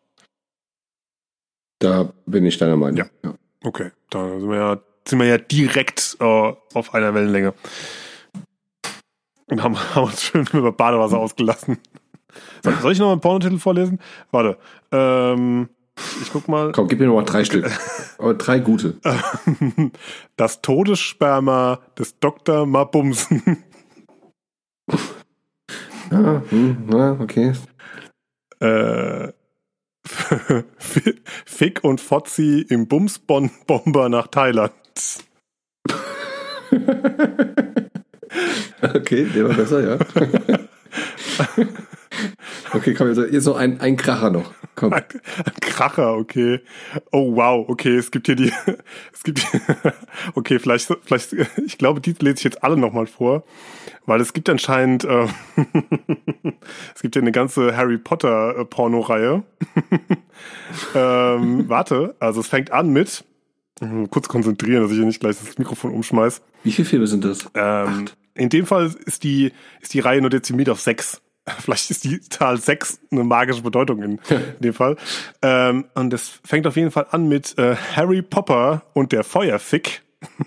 Da bin ich deiner Meinung. Ja. ja. Okay, da sind wir ja, sind wir ja direkt äh, auf einer Wellenlänge. Und haben, haben uns schön über Badewasser ausgelassen. Soll, ich noch einen Pornotitel vorlesen? Warte. Ähm, ich guck mal. Komm, gib mir noch mal drei Stück. Aber drei gute. Das Todessperma des Dr. Mabumsen. Ja, hm, ja, okay. Äh, Fick und Fotzi im Bumsbomber nach Thailand. Okay, der war besser, ja. okay, komm, jetzt, noch ein, ein Kracher noch. Komm. Ein, ein Kracher, okay. Oh wow, okay, es gibt hier die, es gibt, okay, vielleicht, vielleicht, ich glaube, die lese ich jetzt alle nochmal vor, weil es gibt anscheinend, äh, es gibt ja eine ganze Harry Potter äh, Porno-Reihe. ähm, warte, also es fängt an mit, kurz konzentrieren, dass ich hier nicht gleich das Mikrofon umschmeiß. Wie viele Filme sind das? Ähm, in dem Fall ist die, ist die Reihe nur dezimiert auf sechs. Vielleicht ist die Zahl sechs eine magische Bedeutung in, in dem Fall. Ähm, und es fängt auf jeden Fall an mit äh, Harry Popper und der Feuerfick.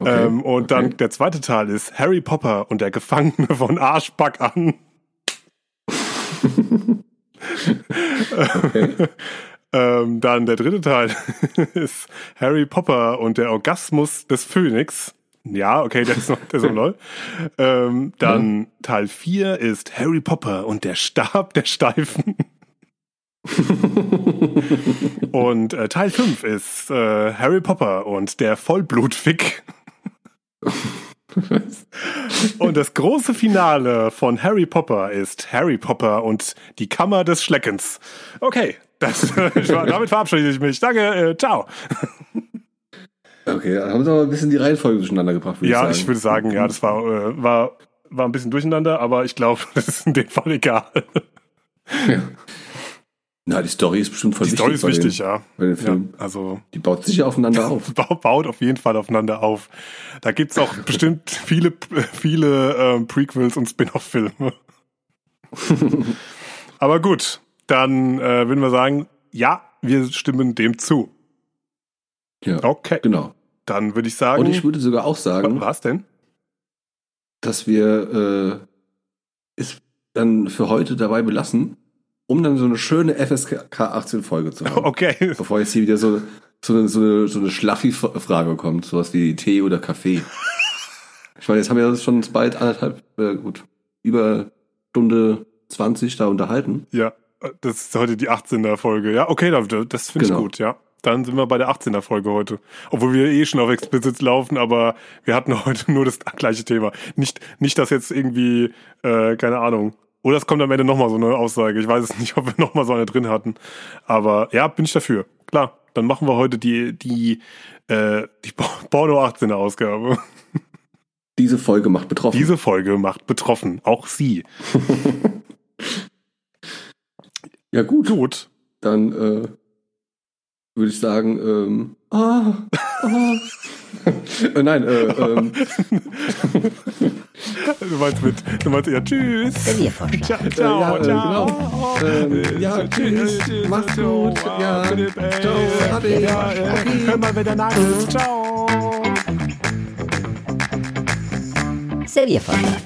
Okay, ähm, und dann okay. der zweite Teil ist Harry Popper und der Gefangene von Arschback an. ähm, dann der dritte Teil ist Harry Popper und der Orgasmus des Phönix. Ja, okay, der ist noch, der ist noch neu. Ähm, dann Teil 4 ist Harry Popper und der Stab der Steifen. und äh, Teil 5 ist äh, Harry Popper und der Vollblutfick. und das große Finale von Harry Popper ist Harry Popper und die Kammer des Schleckens. Okay, das, damit verabschiede ich mich. Danke, äh, ciao. Okay, haben sie aber ein bisschen die Reihenfolge durcheinander gebracht, würde Ja, ich ich, sagen. würde sagen, ja, das war, äh, war, war ein bisschen durcheinander, aber ich glaube, das ist in dem Fall egal. Na, die Story ist bestimmt voll Die wichtig. Story ist wichtig, den, ja. Bei den ja. Also Die baut sicher aufeinander auf. ba- baut auf jeden Fall aufeinander auf. Da gibt's auch bestimmt viele, viele ähm, Prequels und Spin-off-Filme. aber gut, dann äh, würden wir sagen, ja, wir stimmen dem zu. Ja, Okay, genau. Dann würde ich sagen, Und ich würde sogar auch sagen, was denn? dass wir äh, es dann für heute dabei belassen, um dann so eine schöne FSK 18 Folge zu haben. Okay, Bevor jetzt hier wieder so, so eine, so eine, so eine Schlaffi-Frage kommt, sowas wie Tee oder Kaffee. Ich meine, jetzt haben wir uns schon bald anderthalb, äh, gut, über Stunde 20 da unterhalten. Ja, das ist heute die 18er Folge. Ja, okay, das- finde ich Genau. gut, ja. Dann sind wir bei der 18er Folge heute. Obwohl wir eh schon auf Explicit laufen, aber wir hatten heute nur das gleiche Thema. Nicht, nicht dass jetzt irgendwie, äh, keine Ahnung. Oder es kommt am Ende nochmal so eine Aussage. Ich weiß es nicht, ob wir nochmal so eine drin hatten. Aber ja, bin ich dafür. Klar, dann machen wir heute die, die, äh, die Porno 18er Ausgabe. Diese Folge macht betroffen. Diese Folge macht betroffen. Auch sie. ja gut, Gut. dann äh, würde ich sagen, ähm, ah, ah. äh, nein, äh, ähm, Du meinst mit, du meinst ja tschüss. Serviervorschlag. Ciao, ciao, Ja, äh, ciao. Ähm, ja, tschüss, mach's gut, ja, Philipp, ey. ciao, Ade. Ja, äh, Okay. hör mal, wer der Nagel ist. Ciao. Serviervorschlag.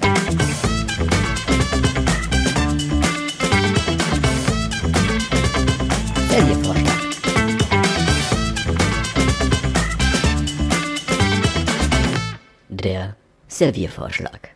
Serviervorschlag. Der Serviervorschlag.